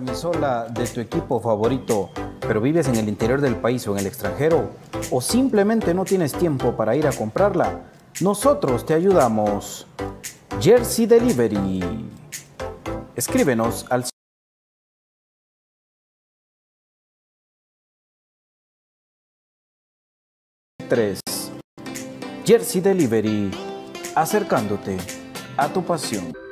camisola de tu equipo favorito, pero vives en el interior del país o en el extranjero? ¿O simplemente no tienes tiempo para ir a comprarla? Nosotros te ayudamos. Jersey Delivery. Escríbenos al 3. Jersey Delivery. Acercándote a tu pasión.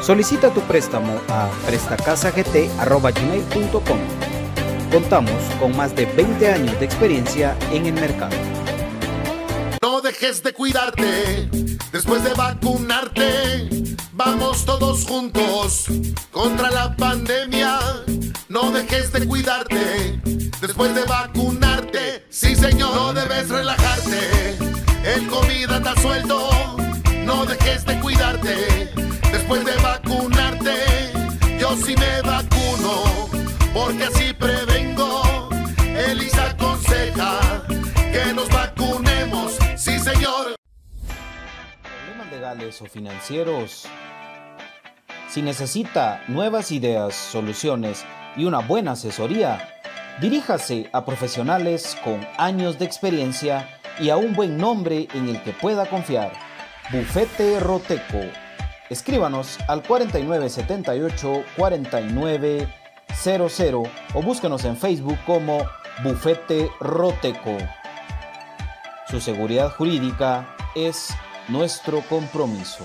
Solicita tu préstamo a prestacasagt.gmail.com. Contamos con más de 20 años de experiencia en el mercado. No dejes de cuidarte después de vacunarte. Vamos todos juntos contra la pandemia. No dejes de cuidarte después de vacunarte. Sí, señor, no debes relajarte. El COVID anda suelto. No dejes de cuidarte porque así prevengo. Elisa aconseja que nos vacunemos. Sí, señor. Problemas legales o financieros. Si necesita nuevas ideas, soluciones y una buena asesoría, diríjase a profesionales con años de experiencia y a un buen nombre en el que pueda confiar. Bufete Roteco. Escríbanos al 4978-4900 o búsquenos en Facebook como Bufete Roteco. Su seguridad jurídica es nuestro compromiso.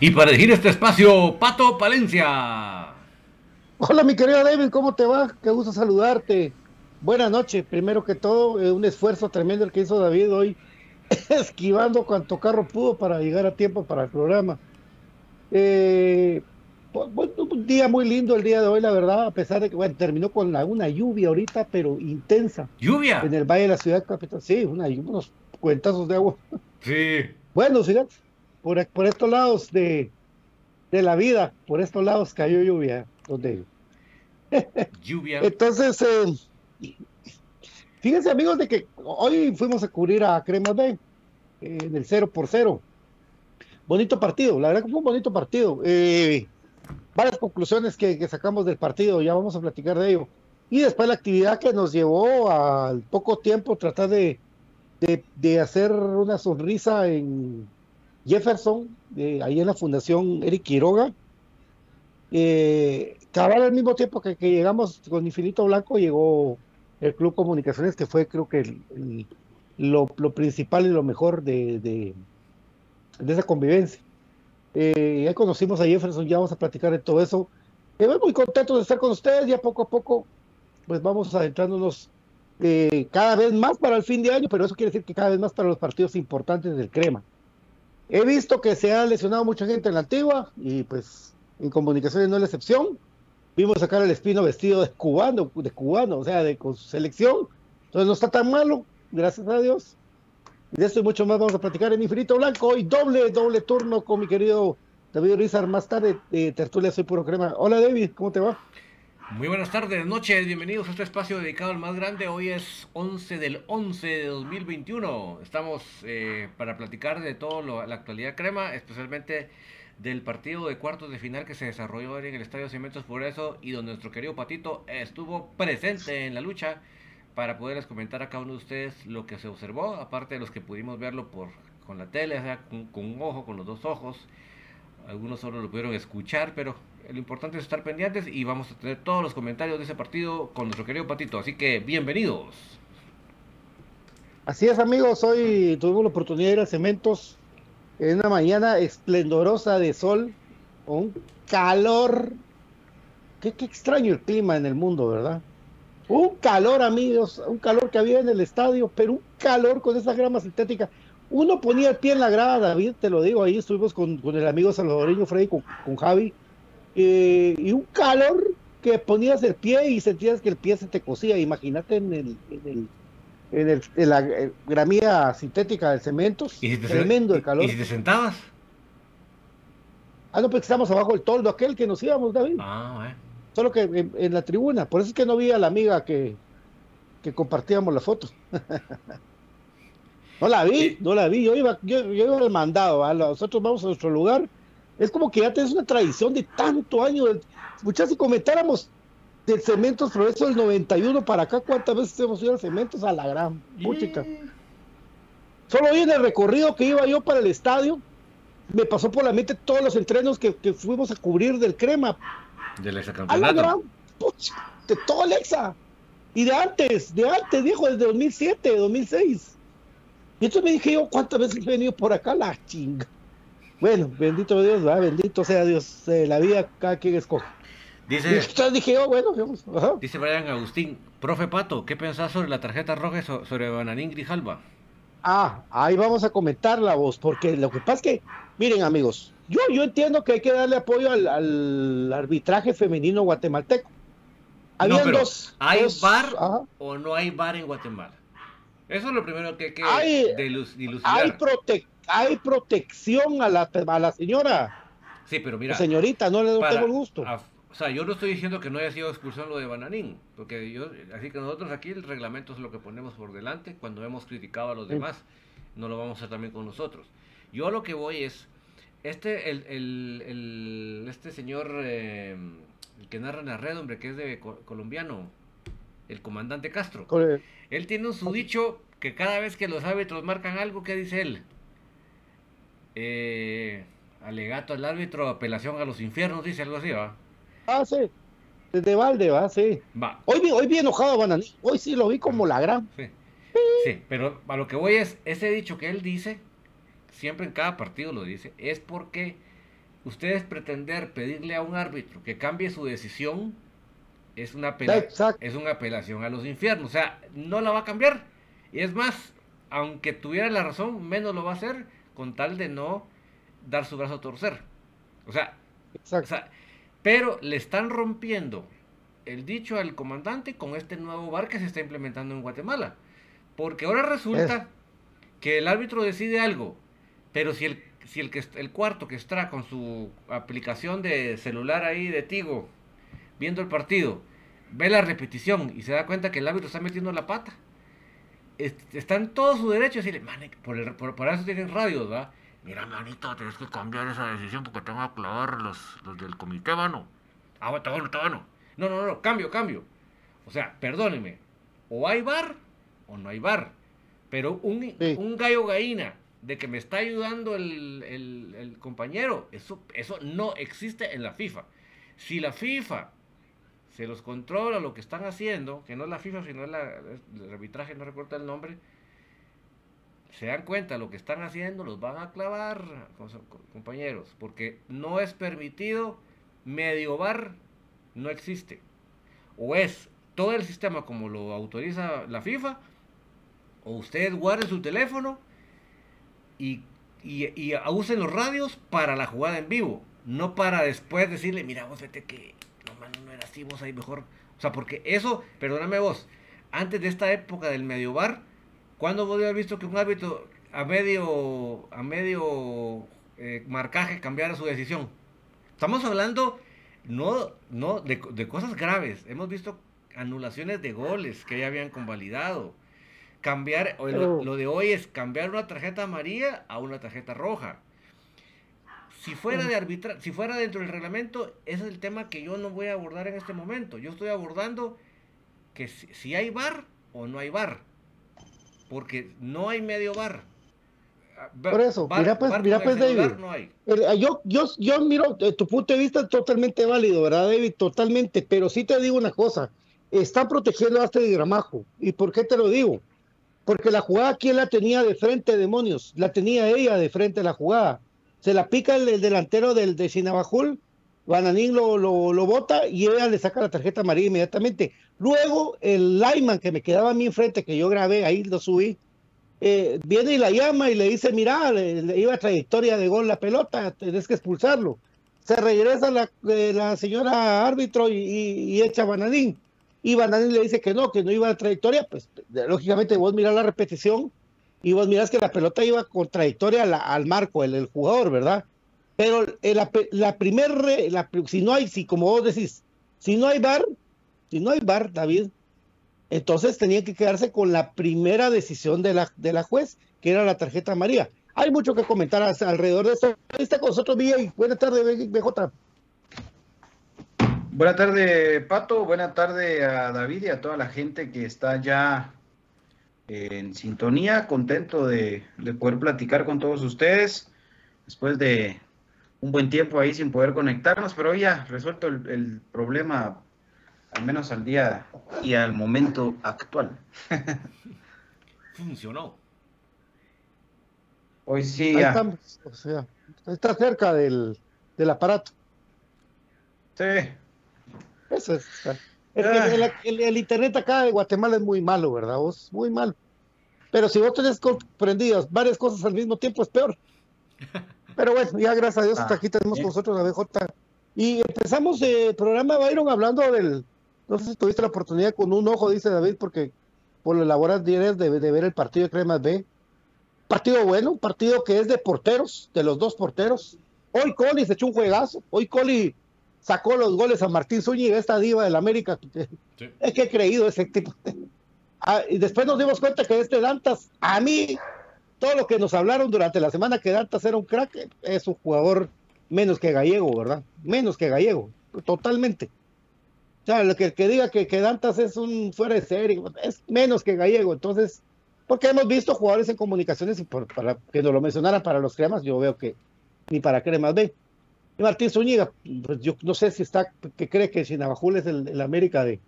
Y para dirigir este espacio, Pato Palencia. Hola, mi querido David, ¿cómo te va? Qué gusto saludarte. Buenas noches. Primero que todo, eh, un esfuerzo tremendo el que hizo David hoy, esquivando cuanto carro pudo para llegar a tiempo para el programa. Eh, pues, un día muy lindo el día de hoy, la verdad, a pesar de que bueno, terminó con la- una lluvia ahorita, pero intensa. ¿Lluvia? En el Valle de la Ciudad Capital. Sí, una, unos cuentazos de agua. Sí. Bueno, fíjate, por, por estos lados de, de la vida, por estos lados cayó lluvia. Donde... Lluvia. Entonces, eh, fíjense amigos de que hoy fuimos a cubrir a Crema B eh, en el 0 por 0. Bonito partido, la verdad que fue un bonito partido. Eh, varias conclusiones que, que sacamos del partido, ya vamos a platicar de ello. Y después la actividad que nos llevó al poco tiempo tratar de, de, de hacer una sonrisa en Jefferson, de, ahí en la Fundación Eric Quiroga. Eh, cabal al mismo tiempo que, llegamos con Infinito Blanco, llegó el Club Comunicaciones, que fue creo que el- el- lo, lo principal y lo mejor de, de, esa convivencia. Eh, ya conocimos a Jefferson, ya vamos a platicar de todo eso. Eh, muy contentos de estar con ustedes, ya poco a poco pues vamos adentrándonos eh, cada vez más para el fin de año, pero eso quiere decir que cada vez más para los partidos importantes del Crema. He visto que se ha lesionado mucha gente en la antigua y pues en comunicaciones no es la excepción. Vimos sacar al Espino vestido de cubano, de cubano, o sea, de con su selección. Entonces no está tan malo, gracias a Dios. Y de esto y mucho más vamos a platicar en Infinito Blanco. Hoy doble, doble turno con mi querido David Rizar. Más tarde, eh, tertulia Soy Puro Crema. Hola David, ¿cómo te va? Muy buenas tardes, noches, bienvenidos a este espacio dedicado al más grande. Hoy es 11 del 11 de 2021. Estamos eh, para platicar de todo lo- la actualidad crema, especialmente del partido de cuartos de final que se desarrolló en el Estadio Cementos por eso y donde nuestro querido Patito estuvo presente en la lucha para poderles comentar a cada uno de ustedes lo que se observó, aparte de los que pudimos verlo por con la tele, o sea, con, con un ojo, con los dos ojos. Algunos solo lo pudieron escuchar, pero lo importante es estar pendientes y vamos a tener todos los comentarios de ese partido con nuestro querido Patito. Así que bienvenidos. Así es, amigos. Hoy tuvimos la oportunidad de ir a Cementos en una mañana esplendorosa de sol, un calor. Qué, qué extraño el clima en el mundo, ¿verdad? Un calor, amigos, un calor que había en el estadio, pero un calor con esa grama sintética. Uno ponía el pie en la grada, David, te lo digo, ahí estuvimos con, con el amigo salvadoreño Freddy, con, con Javi, eh, y un calor que ponías el pie y sentías que el pie se te cosía. Imagínate en el, en el en, el, en la eh, gramía sintética del cemento. ¿Y si te, Tremendo el calor. ¿Y si te sentabas? Ah, no, pues estamos abajo del toldo aquel que nos íbamos, David. Ah, Solo que en, en la tribuna. Por eso es que no vi a la amiga que, que compartíamos la foto. no la vi, Sí. no la vi. Yo iba, yo, yo iba al mandado. ¿va? Nosotros vamos a nuestro lugar. Es como que ya tienes una tradición de tanto año. Muchas si comentáramos del Cementos Progreso del 91 para acá, ¿cuántas veces hemos ido a Cementos? A la gran puchica. Solo hoy en el recorrido que iba yo para el estadio, me pasó por la mente todos los entrenos que, que fuimos a cubrir del Crema. Del A la exacampeonato. gran pucha, de todo Alexa. Y de antes, de antes, dijo, desde 2007, 2006. Y entonces me dije yo, ¿cuántas veces he venido por acá? La chinga. Bueno, bendito Dios, ¿verdad? bendito sea Dios. eh, la vida, cada quien escoge. Y Dice, entonces dije yo, bueno, ajá. dice Brian Agustín, profe Pato, ¿qué pensás sobre la tarjeta roja y so- sobre Bananín Grijalva? Ah, ahí vamos a comentar la voz, porque lo que pasa es que, miren amigos, yo, yo entiendo que hay que darle apoyo al, al arbitraje femenino guatemalteco. Habían no, pero dos, ¿hay dos- bar ajá. o no hay bar en Guatemala? Eso es lo primero que hay que Hay- dilucidar. hay, prote- hay protección a la, a la señora, Sí, pero mira, señorita, no le para- tengo el gusto. a- o sea, yo no estoy diciendo que no haya sido expulsión lo de Bananín, porque yo, así que nosotros aquí el reglamento es lo que ponemos por delante cuando hemos criticado a los Sí. demás, no lo vamos a hacer también con nosotros. Yo a lo que voy es, este, el, el- el- este señor, eh, el que narra en la red, hombre, que es de co- colombiano, el comandante Castro, él tiene un su dicho que cada vez que los árbitros marcan algo, ¿qué dice él? Eh, alegato al árbitro, apelación a los infiernos, dice algo así, ¿va? Ah, sí, desde Valde, va, sí. Va, Hoy, vi- hoy vi enojado Bananí, hoy sí lo vi como la gran. sí. Sí, pero a lo que voy es, ese dicho que él dice, siempre en cada partido lo dice, es porque ustedes pretender pedirle a un árbitro que cambie su decisión es una, es una apelación a los infiernos, o sea, no la va a cambiar. Y es más, aunque tuviera la razón, menos lo va a hacer con tal de no dar su brazo a torcer. O sea, o sea, pero le están rompiendo el dicho al comandante con este nuevo bar que se está implementando en Guatemala. Porque ahora resulta que el árbitro decide algo, pero si el si el, que, el cuarto que está con su aplicación de celular ahí de Tigo, viendo el partido, ve la repetición y se da cuenta que el árbitro está metiendo la pata, está en todo su derecho de decirle, por, por, eso tienen radios, ¿va? Mira, manito, tienes que cambiar esa decisión porque tengo que clavar los, los del comité, mano. Ah, está bueno, está bueno. No, no, no, cambio, cambio. O sea, perdóneme, o hay bar o no hay bar. Pero un, un gallo gallina de que me está ayudando el, el, compañero, eso, eso no existe en la FIFA. Si la FIFA se los controla lo que están haciendo, que no es la FIFA, sino es la, el arbitraje, no recuerdo el nombre, se dan cuenta lo que están haciendo, los van a clavar, compañeros, porque no es permitido, medio bar no existe. O es todo el sistema como lo autoriza la FIFA, o usted guarde su teléfono y, y, usen los radios para la jugada en vivo, no para después decirle, mira, vos vete que no, no era así, vos ahí mejor. O sea, porque eso, perdóname vos, antes de esta época del medio bar, ¿cuándo vos haber visto que un árbitro a medio, a medio eh, marcaje cambiara su decisión? Estamos hablando no, no de, de, cosas graves. Hemos visto anulaciones de goles que ya habían convalidado. Cambiar, lo, de hoy es cambiar una tarjeta amarilla a una tarjeta roja. Si fuera de arbitra si fuera dentro del reglamento, ese es el tema que yo no voy a abordar en este momento. Yo estoy abordando que si, hay bar o no hay bar. Porque no hay medio bar. Ah, Por eso, mira pues, mira pues David. Yo, yo, yo miro eh, tu punto de vista totalmente válido, ¿verdad, David? Totalmente. Pero sí te digo una cosa. Está protegiendo a este Gramajo. ¿Y por qué te lo digo? porque la jugada, ¿quién la tenía de frente, demonios? La tenía ella de frente la jugada. Se la pica el, delantero del de Sinabajul, Bananín lo, lo, bota y ella le saca la tarjeta amarilla inmediatamente. Luego el Lyman que me quedaba a mí enfrente, que yo grabé, ahí lo subí, eh, viene y la llama y le dice, mira, le, iba a trayectoria de gol la pelota, tenés que expulsarlo. Se regresa la, eh, la señora árbitro y, y echa Bananín y Banani le dice que no, que no iba a trayectoria, pues lógicamente vos mirás la repetición y vos mirás que la pelota iba con trayectoria al marco, el, jugador, ¿verdad? Pero la, la primera, si no hay, si como vos decís, si no hay bar, si no hay bar, David, entonces tenía que quedarse con la primera decisión de la, de la juez, que era la tarjeta María. Hay mucho que comentar alrededor de esto. Está con nosotros, y Buenas tardes, BJ. Buenas tardes, Pato. Buenas tardes a David y a toda la gente que está ya en sintonía. Contento de, poder platicar con todos ustedes después de un buen tiempo ahí sin poder conectarnos, pero ya resuelto el, problema, al menos al día y al momento actual. Funcionó. Hoy sí. Ya. está cerca del, del aparato. Sí. Eso es. Ah. el, internet acá de Guatemala es muy malo, ¿verdad? Vos, muy malo. Pero si vos tenés comprendidas varias cosas al mismo tiempo, es peor. Pero bueno, ya gracias a Dios, hasta ah, aquí tenemos con nosotros a BJ. Y empezamos el programa, Byron, hablando del. No sé si tuviste la oportunidad con un ojo, dice David, porque por lo laboral tienes de, ver el partido de Cremas B. Partido bueno, un partido que es de porteros, de los dos porteros. Hoy Coli se echó un juegazo. Hoy Coli sacó los goles a Martín Zúñiga, esta diva del América. Es que he creído ese tipo. Ah, y después nos dimos cuenta que este Dantas, a mí, todo lo que nos hablaron durante la semana que Dantas era un crack, es un jugador menos que gallego, ¿verdad? Menos que gallego, totalmente. O sea, lo que, que diga que, que Dantas es un fuera de serie, es menos que gallego. Entonces, porque hemos visto jugadores en comunicaciones y por, para que nos lo mencionaran para los cremas, yo veo que ni para cremas ve. Martín Zúñiga, pues yo no sé si está, que cree que Sinabajul es el, América de,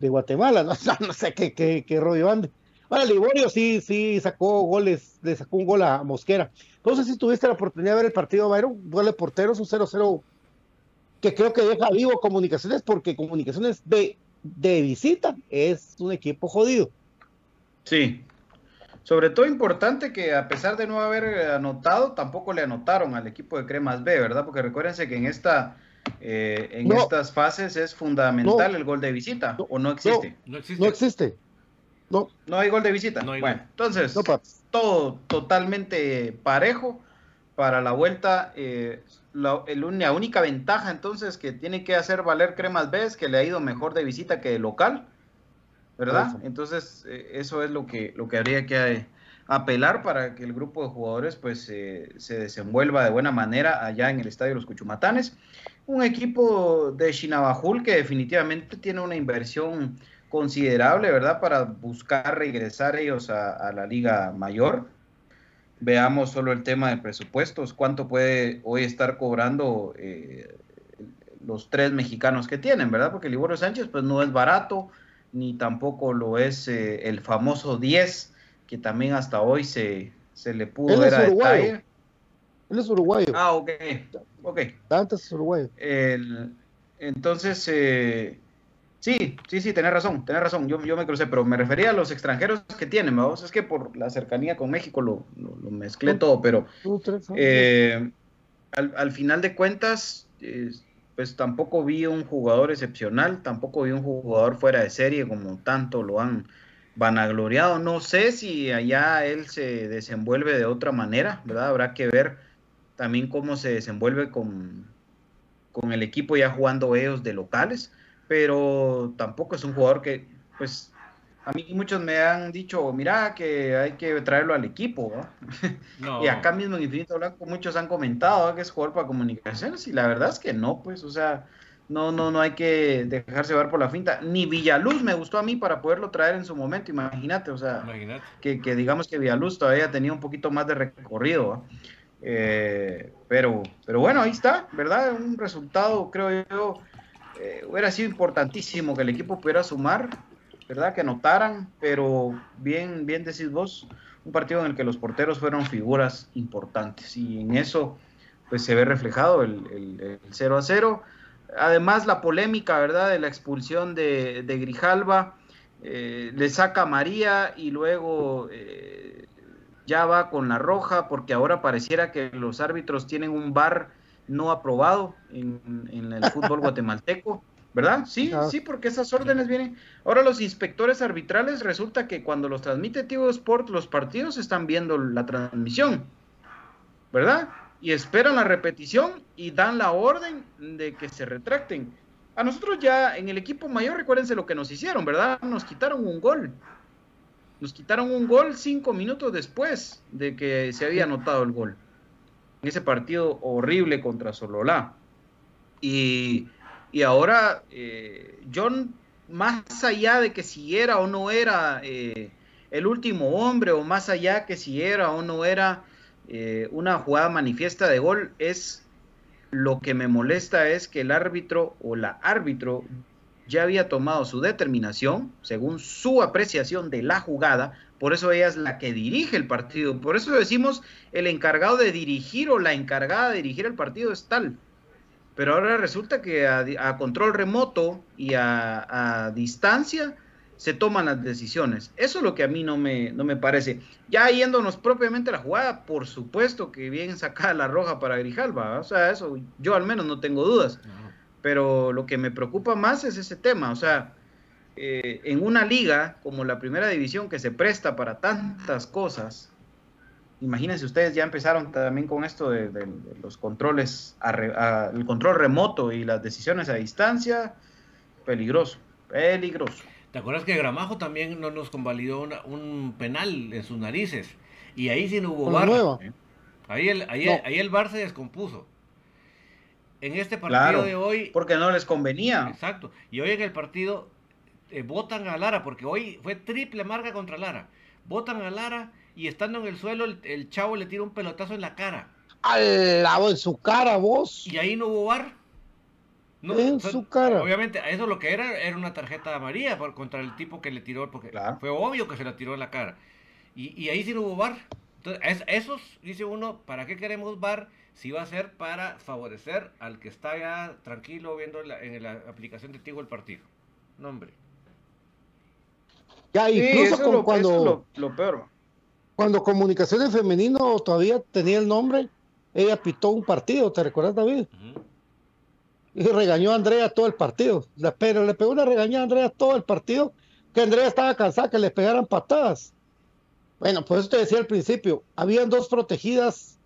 Guatemala, ¿no? no, sé qué, qué, rollo ande. Ahora, Liborio sí, sí sacó goles, le sacó un gol a Mosquera. No sé si tuviste la oportunidad de ver el partido, Byron, gol de porteros, un 0-0 que creo que deja vivo Comunicaciones porque Comunicaciones de, de visita es un equipo jodido. Sí, sobre todo importante que a pesar de no haber anotado, tampoco le anotaron al equipo de Cremas B, ¿verdad? Porque recuérdense que en esta eh, en estas fases es fundamental el gol de visita, ¿o no existe? No, existe. No existe. No. no hay gol de visita. bueno, entonces, todo totalmente parejo. para la vuelta, eh, la, la, única ventaja entonces que tiene que hacer valer Cremas B es que le ha ido mejor de visita que de local, ¿verdad? Entonces, eh, eso es lo que, lo que habría que apelar para que el grupo de jugadores pues se desenvuelva de buena manera allá en el estadio Los Cuchumatanes. Un equipo de Chinabajul que definitivamente tiene una inversión considerable, ¿verdad? Para buscar regresar ellos a, la Liga Mayor. Veamos solo el tema de presupuestos, cuánto puede hoy estar cobrando eh, los tres mexicanos que tienen, ¿verdad? Porque Liborio Sánchez pues no es barato, ni tampoco lo es eh, el famoso 10 que también hasta hoy se, se le pudo ver a detalle. Él es uruguayo. Ah, ok. Ok. Antes es uruguayo. entonces, eh, sí, sí, sí, tenés razón, tenés razón. Yo, yo me crucé, pero me refería a los extranjeros que tienen, vamos. Es que por la cercanía con México lo, lo, mezclé todo, pero eh, al, al, final de cuentas, pues tampoco vi un jugador excepcional, tampoco vi un jugador fuera de serie como tanto lo han vanagloriado. No sé si allá él se desenvuelve de otra manera, ¿verdad? Habrá que ver también cómo se desenvuelve con, con el equipo ya jugando ellos de locales, pero tampoco es un jugador que, pues, a mí muchos me han dicho, mira, que hay que traerlo al equipo, y acá mismo en Infinito Blanco muchos han comentado que es jugador para comunicaciones, y la verdad es que no, pues, o sea, no, no, no hay que dejarse llevar por la finta. Ni Villaluz me gustó a mí para poderlo traer en su momento, imagínate, o sea, Que, digamos que Villaluz todavía tenía un poquito más de recorrido. Eh, pero, pero bueno, ahí está, ¿verdad? Un resultado, creo yo, eh, hubiera sido importantísimo que el equipo pudiera sumar, ¿verdad? Que anotaran, pero bien, bien decís vos, un partido en el que los porteros fueron figuras importantes y en eso pues se ve reflejado el, el 0 a 0 Además, la polémica, ¿verdad?, de la expulsión de, Grijalva, eh, le saca a María y luego eh, ya va con la roja, porque ahora pareciera que los árbitros tienen un bar no aprobado en, el fútbol guatemalteco. ¿Verdad? Sí, sí, porque esas órdenes vienen. Ahora los inspectores arbitrales resulta que cuando los transmite Tivo Sport los partidos están viendo la transmisión, ¿verdad? y esperan la repetición y dan la orden de que se retracten. A nosotros ya en el equipo mayor, recuérdense lo que nos hicieron, ¿verdad? Nos quitaron un gol. Nos quitaron un gol cinco minutos después de que se había anotado el gol. En ese partido horrible contra Sololá. Y, y ahora, eh, John, más allá de que si era o no era eh, el último hombre, o más allá que si era o no era eh, una jugada manifiesta de gol es lo que me molesta es que el árbitro o la árbitro ya había tomado su determinación según su apreciación de la jugada, por eso ella es la que dirige el partido, por eso decimos el encargado de dirigir o la encargada de dirigir el partido es tal. Pero ahora resulta que a, control remoto y a distancia se toman las decisiones. Eso es lo que a mí no me, no me parece. Ya yéndonos propiamente a la jugada, por supuesto que bien sacada la roja para Grijalva, o sea, eso yo al menos no tengo dudas. Pero lo que me preocupa más es ese tema, o sea, eh, en una liga como la primera división que se presta para tantas cosas, imagínense ustedes ya empezaron también con esto de, los controles, el control remoto y las decisiones a distancia, peligroso, peligroso. ¿Te acuerdas que Gramajo también no nos convalidó un penal en sus narices? Y ahí sí no hubo bar. Ahí el, ahí, ahí el bar se descompuso. En este partido de hoy. Porque no les convenía. Exacto. Y hoy en el partido eh, votan a Lara, porque hoy fue triple marca contra Lara. Votan a Lara y estando en el suelo, el, chavo le tira un pelotazo en la cara. Al lado en su cara, vos. Y ahí no hubo bar en su cara. Obviamente, eso lo que era era una tarjeta amarilla por, contra el tipo que le tiró, porque fue obvio que se la tiró en la cara. Y, ahí sí no hubo bar. Entonces, esos, dice uno, ¿para qué queremos bar? Si va a ser para favorecer al que está ya tranquilo viendo en la aplicación de Tigo el partido. No, hombre. Ya, incluso cuando, lo, peor. Cuando Comunicaciones Femenino todavía tenía el nombre, ella pitó un partido, ¿te recuerdas, David? y regañó a Andrea todo el partido. Pero le pegó una regañada a Andrea todo el partido, que Andrea estaba cansada que le pegaran patadas. Bueno, pues eso te decía al principio, habían dos protegidas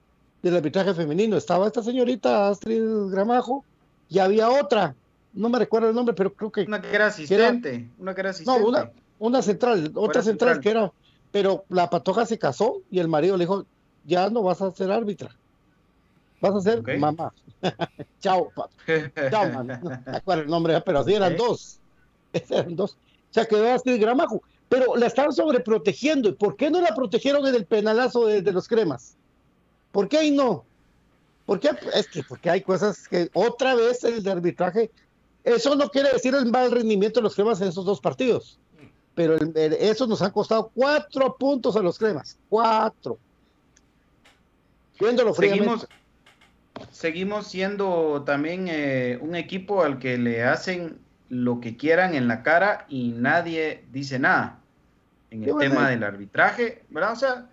del arbitraje femenino. Estaba esta señorita Astrid Gramajo y había otra, no me recuerdo el nombre, pero creo que... Una que era asistente, una que era asistente. No, una, una central, otra central, central. que era, pero la patoja se casó y el marido le dijo, ya no vas a ser árbitra, vas a ser mamá. Chao. Chao, man. No me acuerdo el nombre, pero así eran Ok. dos. Eran dos. O sea, quedó Astrid Gramajo. Pero la estaban sobreprotegiendo. ¿Y por qué no la protegieron en el penalazo de, de los cremas? ¿Por qué ahí no? ¿Por qué? Es que porque hay cosas que otra vez el de arbitraje, eso no quiere decir el mal rendimiento de los cremas en esos dos partidos. Pero el- el- eso nos han costado cuatro puntos a los cremas. Cuatro. Viéndolo. Seguimos, seguimos siendo también eh, un equipo al que le hacen lo que quieran en la cara y nadie dice nada en el tema del arbitraje, ¿verdad? O sea,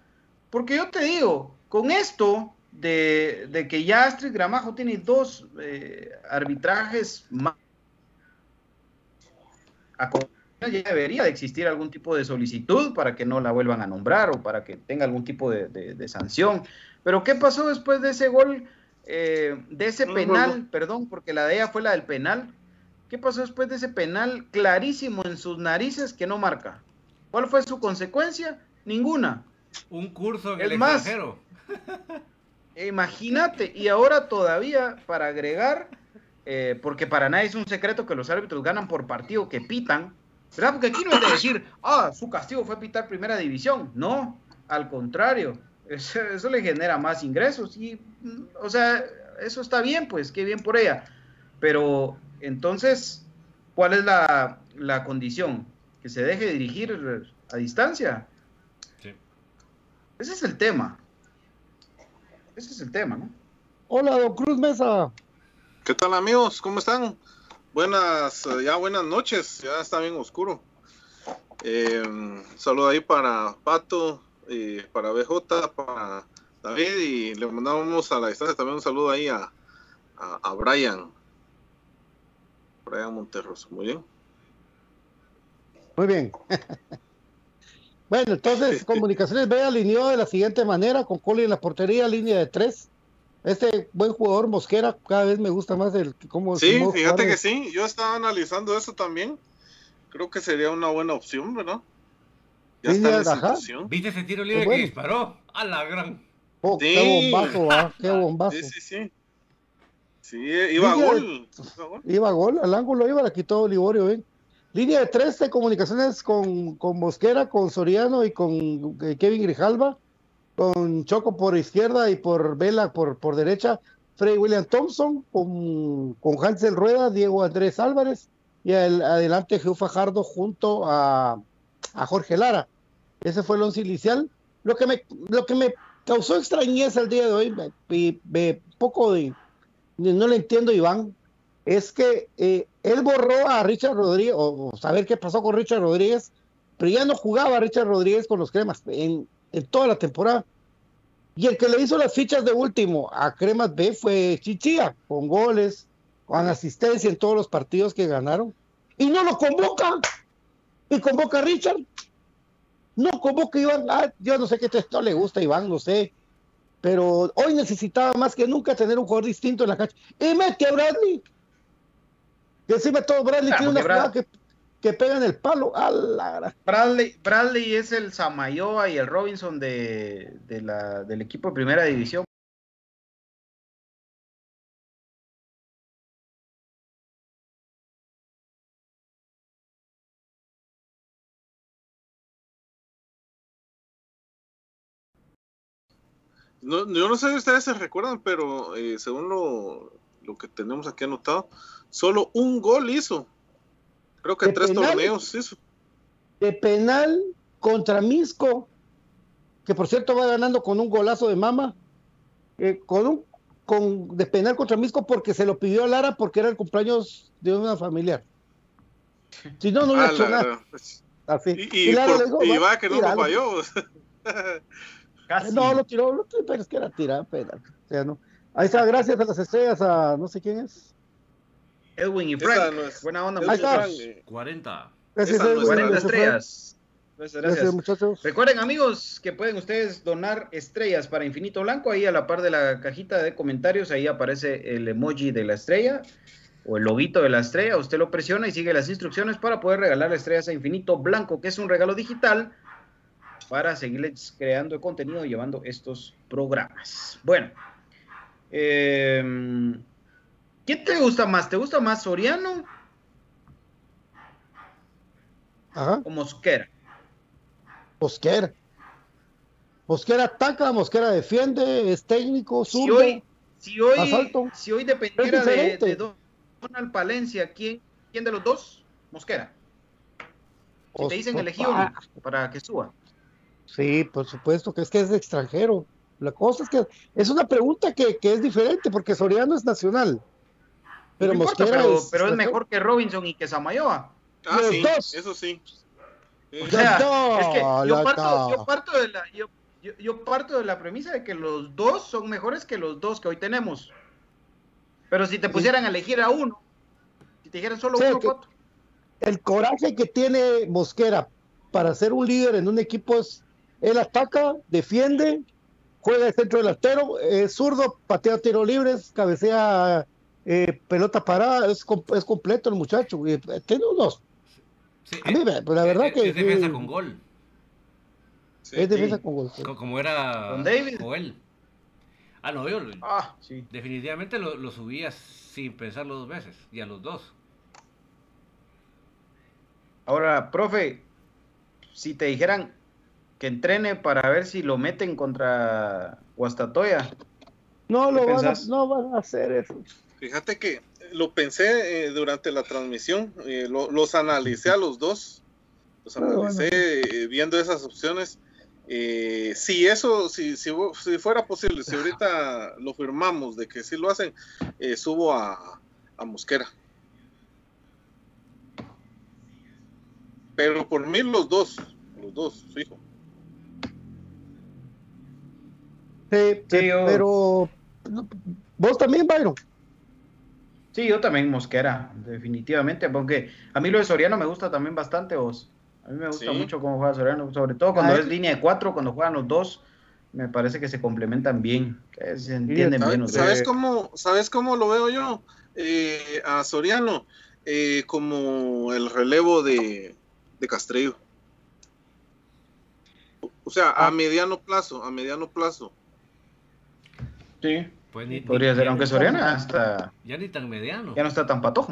porque yo te digo, con esto de, de que ya Astrid Gramajo tiene dos eh, arbitrajes más, a ya debería de existir algún tipo de solicitud para que no la vuelvan a nombrar o para que tenga algún tipo de, de- de sanción. Pero ¿qué pasó después de ese gol, eh, de ese No, no, penal? no. Perdón, porque la de ella fue la del penal. ¿Qué pasó después de ese penal clarísimo en sus narices que no marca? ¿Cuál fue su consecuencia? Ninguna. Un curso en Es el más, extranjero. Imagínate, y ahora todavía para agregar, eh, porque para nadie es un secreto que los árbitros ganan por partido que pitan, ¿verdad? Porque aquí no es de decir, ah, su castigo fue pitar primera división. No, al contrario, eso, eso le genera más ingresos y, mm, o sea, eso está bien, pues, qué bien por ella. Pero entonces, ¿cuál es la, la condición? Que se deje dirigir a distancia. Sí. Ese es el tema. Ese es el tema, ¿no? Hola, don Cruz Mesa. ¿Qué tal amigos? ¿Cómo están? Buenas, eh, ya buenas noches, ya está bien oscuro. Eh, un saludo ahí para Pato, y para BJ, para David y le mandamos a la distancia también un saludo ahí a, a, a Brian. Brian Monterroso, muy bien. Muy bien. bueno, entonces Comunicaciones B alineó de la siguiente manera, con Coli en la portería, línea de tres. Este buen jugador Mosquera, cada vez me gusta más el cómo Sí, cómo fíjate jugar. que sí, yo estaba analizando eso también. Creo que sería una buena opción, ¿verdad? Ya Sí, está en ajá. situación. ¿Viste ese tiro libre bueno. que disparó? A la gran. Oh, Sí. Qué bombazo, ah, qué bombazo. Sí, sí, sí. Sí, iba a Línea de- gol. Iba a gol. Iba a gol, al ángulo iba, la quitó Liborio, ¿ven? Línea de tres de comunicaciones con, con Mosquera, con Soriano y con eh, Kevin Grijalva, con Choco por izquierda y por Vela por, por derecha, Freddy William Thompson, con, con Hansel Rueda, Diego Andrés Álvarez y el, adelante Geo Fajardo junto a, a Jorge Lara. Ese fue el once inicial. Lo que me, lo que me causó extrañeza el día de hoy, me- poco de, no le entiendo Iván, es que eh, él borró a Richard Rodríguez, o, o saber qué pasó con Richard Rodríguez, pero ya no jugaba Richard Rodríguez con los cremas en, en toda la temporada. Y el que le hizo las fichas de último a Cremas B fue Chichía, con goles, con asistencia en todos los partidos que ganaron. Y no lo convoca. Y convoca a Richard. No convoca a Iván. Ah, yo no sé qué texto le gusta a Iván, no sé. Pero hoy necesitaba más que nunca tener un jugador distinto en la cancha. Y mete a Bradley. Y encima todo Bradley Ah, tiene una jugada que, que pega en el palo. A la Bradley, Bradley es el Samayoa y el Robinson de, de la, del equipo de primera división. No, yo no sé si ustedes se recuerdan, pero eh, según lo, lo que tenemos aquí anotado, solo un gol hizo. Creo que ¿De tres penal? torneos hizo. de penal contra Misco, que por cierto va ganando con un golazo de mama, eh, con un con, de penal contra Misco porque se lo pidió a Lara porque era el cumpleaños de una familiar. Si no, no hubiera Ah, hecho la- nada. pues, Así. y, y Lara por- le dijo, y "Va, va que no lo tíralo". falló. Casi. No, lo tiró, lo tiró, pero es que era tirar penal. O sea, no. Ahí está, gracias a las estrellas, a no sé quién es. Edwin y Frank. no es- Buena onda, muchachos. está. Frank, eh, 40. Gracias, no es 40 ese fue. estrellas. Gracias, gracias. muchachos. Recuerden, amigos, que pueden ustedes donar estrellas para Infinito Blanco. Ahí a la par de la cajita de comentarios, ahí aparece el emoji de la estrella o el loguito de la estrella. Usted lo presiona y sigue las instrucciones para poder regalar estrellas a Infinito Blanco, que es un regalo digital para seguirles creando contenido y llevando estos programas. Bueno, eh, ¿qué te gusta más? ¿Te gusta más Soriano Ajá. o Mosquera? Mosquera. Mosquera ataca, Mosquera defiende, es técnico, zurdo, si hoy, si hoy, dependiera de, Donald Palencia, ¿quién, ¿quién de los dos? Mosquera. Si te dicen elegí uno para que suba. Sí, por supuesto que es que es extranjero. La cosa es que es una pregunta que, es diferente porque Soriano es nacional. Pero Mosquera es, pero es mejor que Robinson y que Samayoa. Ah, sí, eso sí. O sea, es que yo parto, de la, yo, parto de la premisa de que los dos son mejores que los dos que hoy tenemos. Pero si te pusieran a elegir a uno, si te dijeran solo uno, El coraje que tiene Mosquera para ser un líder en un equipo es él ataca, defiende, juega el centro delantero, es zurdo, patea tiros libres, cabecea eh, pelota parada, es, es, completo el muchacho. Eh, tiene unos. a mí, pues, la verdad que. Es defensa con gol. es defensa con gol. Como era con David. Joel. Ah, no, yo ah, sí. definitivamente lo, lo subía sin pensarlo dos veces, y a los dos. Ahora, profe, si te dijeran, que entrene para ver si lo meten contra Guastatoya. No lo van a, no van a hacer eso. Fíjate que lo pensé eh, durante la transmisión, eh, los analicé a los dos, los analicé eh, viendo esas opciones. si eso, si, si, fuera posible, si ahorita lo firmamos de que si lo hacen, subo a, a Mosquera. Pero por mí los dos, los dos, fijo. Sí, pero vos también, Byron. Sí, yo también Mosquera, definitivamente, porque a mí lo de Soriano me gusta también bastante, vos. A mí me gusta mucho cómo juega Soriano, sobre todo cuando es línea de cuatro, cuando juegan los dos, me parece que se complementan bien, que se entienden bien. ¿Sabes cómo, ¿Sabes cómo lo veo yo? Eh, a Soriano, eh, como el relevo de, de Castrello. O sea, a ah. mediano plazo, a mediano plazo. Sí. Pues Podría ser, aunque Soriana hasta. Ya ni tan mediano. Ya no está tan patojo.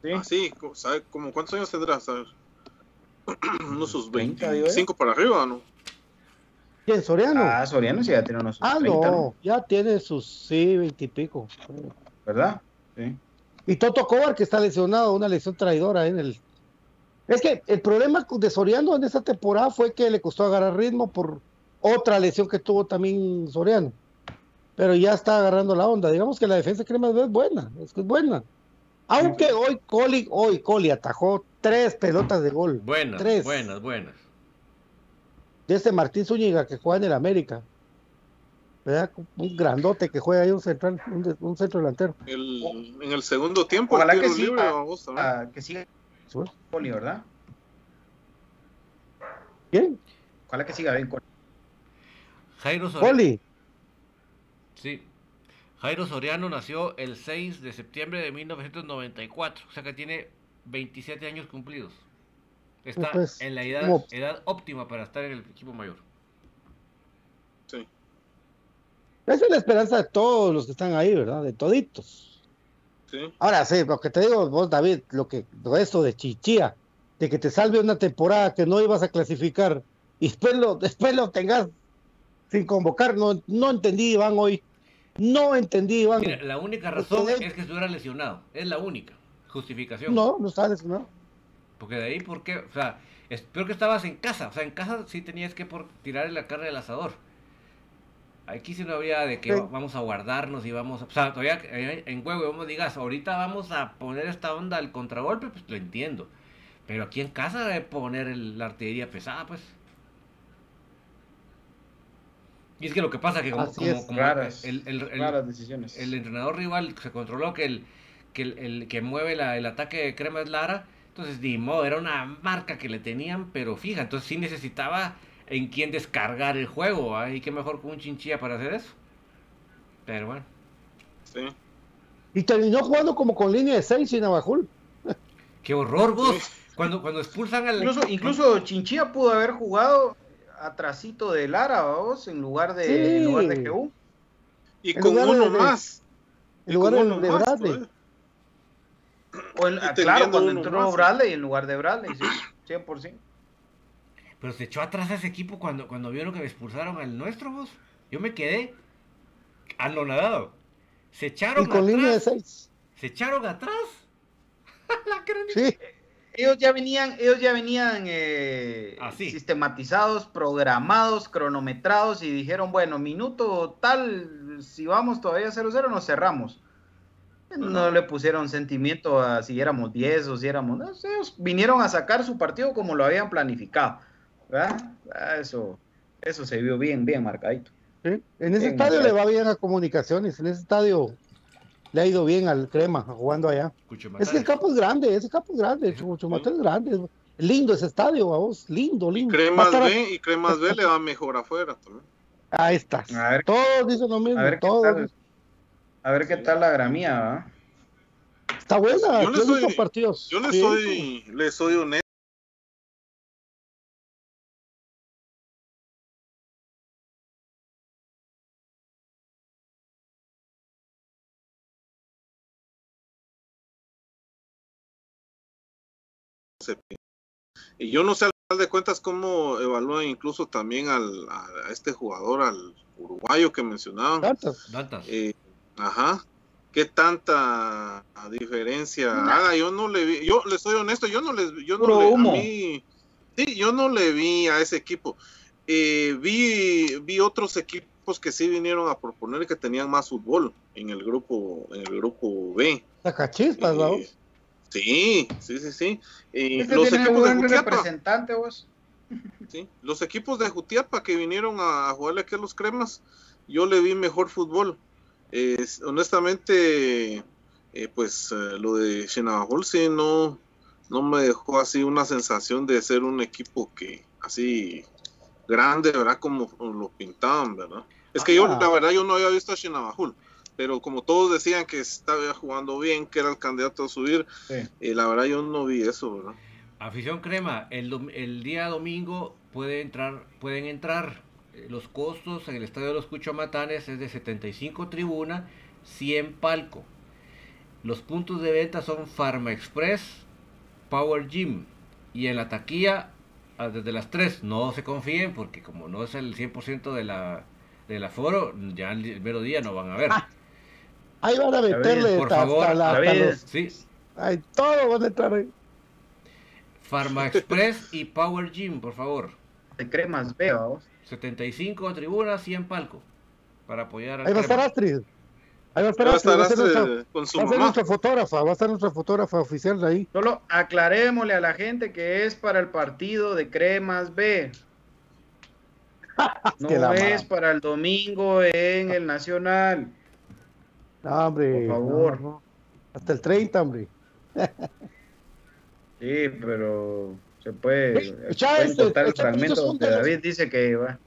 Sí. Ah, sí, ¿sabe? Como, ¿Cuántos años tendrá? ¿sabes? unos sus 25 para arriba, ¿no? ¿Quién, Soriano? Ah, Soriano sí ya tiene unos Ah, no, ya tiene sus, sí, 20 y pico. ¿Verdad? Sí. Y Toto Cobar, que está lesionado, una lesión traidora en el. Es que el problema de Soriano en esa temporada fue que le costó agarrar ritmo por otra lesión que tuvo también Soriano pero ya está agarrando la onda. Digamos que la defensa crema es buena, es que es buena. Aunque hoy Coli, hoy Coli atajó tres pelotas de gol. Buenas, tres. buenas, buenas. De este Martín Zúñiga que juega en el América. ¿verdad? Un grandote que juega ahí un central, un, centro delantero. en el segundo tiempo, ojalá que, siga, que siga Coli, ¿verdad? ¿Quién? Ojalá que siga bien Coli. Jairo Coli. Sí. Jairo Soriano nació el 6 de septiembre de 1994, o sea que tiene 27 años cumplidos. Está pues, en la edad, edad, óptima para estar en el equipo mayor. Sí. Esa es la esperanza de todos los que están ahí, ¿verdad? De toditos. Sí. Ahora sí, lo que te digo vos, David, lo que esto de Chichía, de que te salve una temporada que no ibas a clasificar y después lo, después lo tengas sin convocar. No, no entendí, Iván, hoy. No entendí, Iván. la única razón es que estuviera lesionado. Es la única justificación. No, no estaba lesionado. Porque de ahí, ¿por qué? O sea, espero que estabas en casa. O sea, en casa sí tenías que por tirar la carne del asador. Aquí sí no había de que vamos a guardarnos y vamos a... O sea, todavía en huevo, vamos digas, ahorita vamos a poner esta onda al contragolpe, pues lo entiendo. Pero aquí en casa de poner la artillería pesada, pues... Y es que lo que pasa que como, el, el, entrenador rival se controló que el que, el, que mueve el ataque de Crema es Lara, Entonces, ni modo, era una marca que le tenían, pero fija, entonces sí necesitaba en quién descargar el juego. ¿ah? Y qué mejor que un chinchilla para hacer eso. Pero bueno. Sí. Y terminó jugando como con línea de 6 sin Abajul. Qué horror, vos. Cuando, cuando expulsan al. Incluso, incluso Chinchilla pudo haber jugado atrasito de Lara, vos, en lugar de, Sí. en lugar de GU. Y En con lugar uno de- más. En lugar de, uno de más, Bradley. pues. O Y ah, claro, cuando entró más. Bradley en lugar de Bradley, sí, 100%. Pero se echó atrás a ese equipo cuando, cuando vieron que me expulsaron al nuestro, vos. Yo me quedé anonadado. Se echaron Y con línea de atrás. 6. Se echaron atrás. La crónica. Sí. Ellos ya venían, ellos ya venían eh, Así. sistematizados, programados, cronometrados y dijeron, bueno, minuto tal, si vamos todavía 0-0 nos cerramos. No le pusieron sentimiento a si éramos 10 o si éramos... no sé, ellos vinieron a sacar su partido como lo habían planificado. ¿verdad? Ah, Eso, eso se vio bien, bien marcadito. Sí. En ese Bien, estadio le va bien a comunicaciones. En ese estadio le ha ido bien al crema jugando allá. Es que el campo es grande, ese campo es grande, Chuchumatán es grande. lindo ese estadio, vamos, lindo, lindo. A Cremas a- B y Cremas B le va mejor afuera también. Ahí está. A ver, Todos dicen lo mismo, a ver qué todos. tal, a ver qué tal la gramía, ¿va? Está buena, Yo le soy- partidos. Yo le Sí. soy, le soy honesto. Y yo no sé al final de cuentas cómo evalúan incluso también al, a, a este jugador, al uruguayo que mencionaban. Eh, ajá. ¿Qué tanta diferencia haga? Yo no le vi, yo le soy honesto, yo no les, yo no Puro le, a humo. mí- sí, yo no le vi a ese equipo. Eh, vi, vi otros equipos que sí vinieron a proponer que tenían más fútbol en el grupo, en el grupo B. Sacachispas, Eh. Sí, sí, sí, sí. Este los equipos de Jutiapa, representante, vos. Sí, los equipos de Jutiapa que vinieron a, a jugarle aquí a los cremas, yo le vi mejor fútbol. Eh, honestamente, eh, pues eh, lo de Shenabajol sí no, no me dejó así una sensación de ser un equipo que así grande, ¿verdad? Como lo pintaban, ¿verdad? Es que yo, Ah. la verdad, yo no había visto a Shenabajul, pero como todos decían que estaba jugando bien, que era el candidato a subir, Sí. eh, la verdad yo no vi eso, ¿verdad? Afición Crema, el, dom- el día domingo puede entrar, pueden entrar. eh, Los costos en el estadio de los Cuchomatanes es de 75 tribuna, 100 palco. Los puntos de venta son Pharma Express, Power Gym y en la taquilla ah, desde las 3. No se confíen porque como no es el 100% de la, del aforo, ya el mero día no van a ver. Ah, Ahí van a meterle por hasta, favor, hasta la- hasta David. los- Sí, Ay, todo van a entrar ahí. Pharma Express y Power Gym, por favor. De cremas, veo. vos. 75 tribunas, 100 palco. Para apoyar al Ahí va a estar. Astrid. Ahí va a estar Va a Astrid. estar Va a ser Astrid nuestra- con su va a ser mamá. nuestra fotógrafa, va a estar nuestra fotógrafa oficial de ahí. Solo aclarémosle a la gente que es para el partido de Cremas B. No es para el domingo en el Nacional. No, hombre. Por favor. no, no. Hasta el 30, hombre. Sí, pero se puede, fragmento donde de los- David dice que va.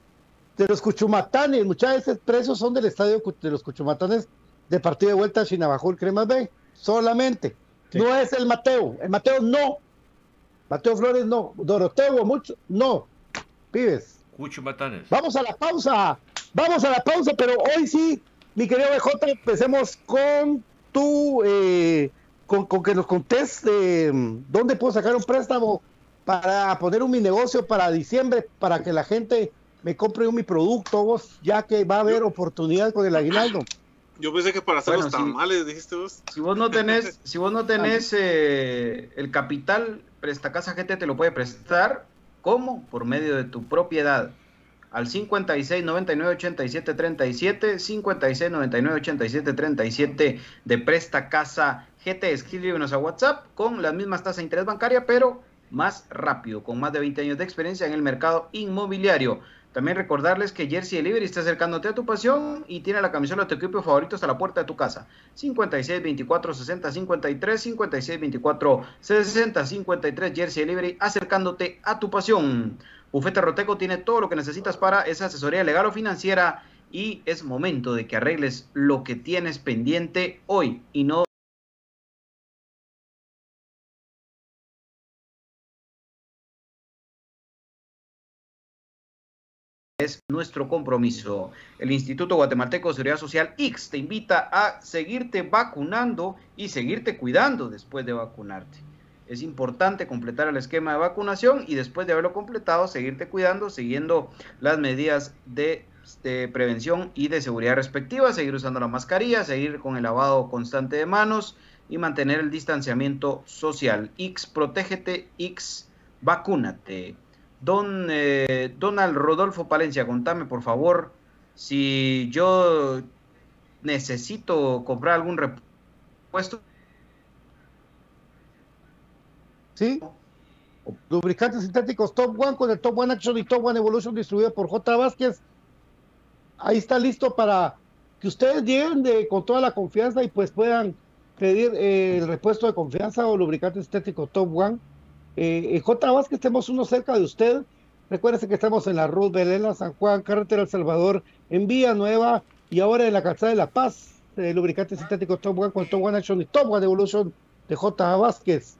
De los Cuchumatanes, muchachos, esos precios son del estadio de los Cuchumatanes de partido de vuelta a Chinabajul Cremas B. Solamente. Sí. No es el Mateo. El Mateo no. Mateo Flores no. Doroteo mucho. No. Pibes. Cucho Matanes. Vamos a la pausa. Vamos a la pausa, pero hoy sí, mi querido BJ, empecemos con tu, eh, con, con que nos contés eh, dónde puedo sacar un préstamo para poner un mi negocio para diciembre, para que la gente me compre un mi producto, vos, ya que va a haber oportunidad con el aguinaldo. Yo pensé que para hacer Bueno, los tamales, dijiste vos. Si vos no tenés, si vos no tenés eh, el capital, Prestacasa GT te lo puede prestar. ¿Cómo? Por medio de tu propiedad. Al 56 99 87 37, 56 99 87 37 de Presta Casa GT. Escríbenos a WhatsApp con las mismas tasas de interés bancaria, pero más rápido, con más de 20 años de experiencia en el mercado inmobiliario. También recordarles que Jersey Delivery está acercándote a tu pasión y tiene la camisola de tu equipo favorito hasta la puerta de tu casa. 56 24 60 53 56 24 60 53 Jersey Delivery acercándote a tu pasión. Bufete Roteco tiene todo lo que necesitas para esa asesoría legal o financiera y es momento de que arregles lo que tienes pendiente hoy y no es nuestro compromiso. El Instituto Guatemalteco de Seguridad Social X te invita a seguirte vacunando y seguirte cuidando después de vacunarte. Es importante completar el esquema de vacunación y después de haberlo completado, seguirte cuidando, siguiendo las medidas de, prevención y de seguridad respectivas, seguir usando la mascarilla, seguir con el lavado constante de manos y mantener el distanciamiento social. X, protégete, X, vacúnate. Don eh, Donald Rodolfo Palencia, contame por favor si yo necesito comprar algún repuesto. Sí. Lubricantes sintéticos Top One con el Top One Action y Top One Evolution distribuido por J. Vázquez. Ahí está listo para que ustedes lleguen con toda la confianza y pues puedan pedir eh, el repuesto de confianza o lubricante sintético Top One eh, J. Vázquez, estemos uno cerca de usted. Recuérdese que estamos en la Ruth Belén, San Juan, Carretera El Salvador, en Vía Nueva y ahora en la Calzada de La Paz. El lubricante sintético Top One con Top One Action y Top One Evolution de J. Vázquez.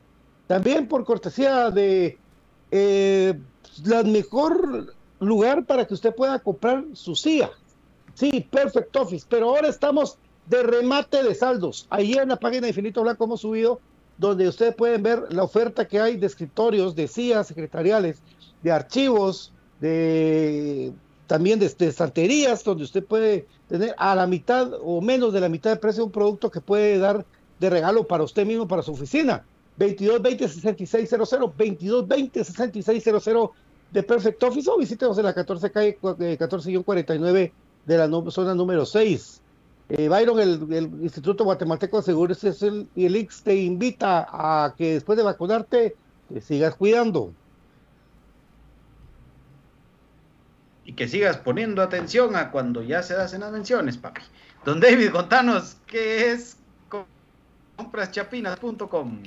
También por cortesía de eh, mejor lugar para que usted pueda comprar su CIA. Sí, Perfect Office, pero ahora estamos de remate de saldos. Ahí en la página de Infinito Blanco hemos subido donde ustedes pueden ver la oferta que hay de escritorios, de sillas secretariales, de archivos, de también de, de, estanterías, donde usted puede tener a la mitad o menos de la mitad de precio un producto que puede dar de regalo para usted mismo, para su oficina. 2220-6600, 2220-6600 de Perfect Office o visítenos en la 14 calle 14-49 de la zona número 6. Eh, Byron, el, Instituto Guatemalteco de Seguros el, y el IX te invita a que después de vacunarte te sigas cuidando. Y que sigas poniendo atención a cuando ya se hacen las menciones, papi. Don David, contanos qué es compraschapinas.com.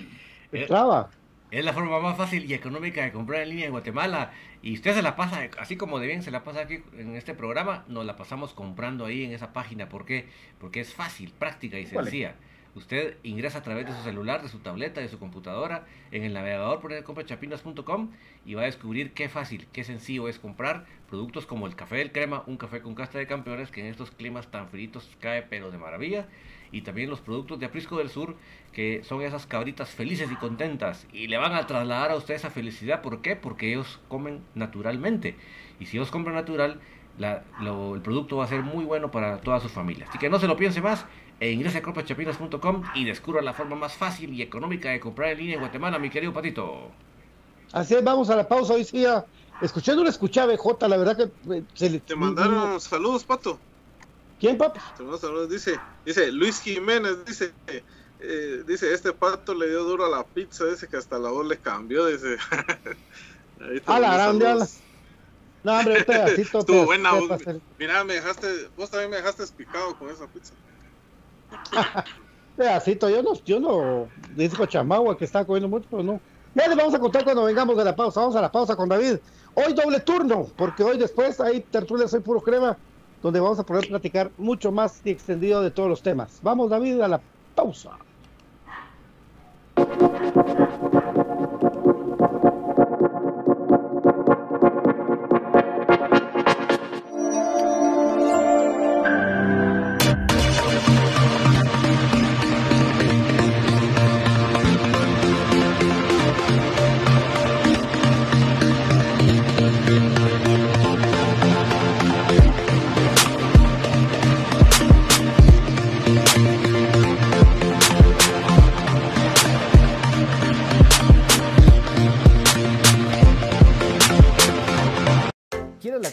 Traba. Es la forma más fácil y económica de comprar en línea en Guatemala. Y usted se la pasa, así como de bien se la pasa aquí en este programa, nos la pasamos comprando ahí en esa página. ¿Por qué? Porque es fácil, práctica y sencilla. Vale. Usted ingresa a través de su celular, de su tableta, de su computadora, en el navegador, pone comprachapinas.com y va a descubrir qué fácil, qué sencillo es comprar productos como el café del crema, un café con casta de campeones que en estos climas tan fritos cae pero de maravilla. Y también los productos de Aprisco del Sur, que son esas cabritas felices y contentas. Y le van a trasladar a usted esa felicidad. ¿Por qué? Porque ellos comen naturalmente. Y si ellos compran natural, la, lo, el producto va a ser muy bueno para toda su familia. Así que no se lo piense más e ingrese a cropachapinas.com y descubra la forma más fácil y económica de comprar en línea en Guatemala, mi querido Patito. Así es, vamos a la pausa hoy sí ya. Escuchando una escucha BJ, la verdad que eh, se le... Te mandaron saludos, Pato. ¿Quién, papi? Te mandaron saludos, dice, dice Luis Jiménez, dice, eh, dice, este pato le dio duro a la pizza, dice que hasta la voz le cambió, dice. a la grande, a la... No, hombre, un pedacito. Estuvo buena. Mira, me dejaste, vos también me dejaste picado con esa pizza. pedacito, yo no, yo no, dice chamagua que está comiendo mucho, pero no. Ya les vamos a contar cuando vengamos de la pausa. Vamos a la pausa con David. Hoy doble turno, porque hoy después hay tertulia Soy Puro Crema, donde vamos a poder platicar mucho más y extendido de todos los temas. Vamos, David, a la pausa. Thank you.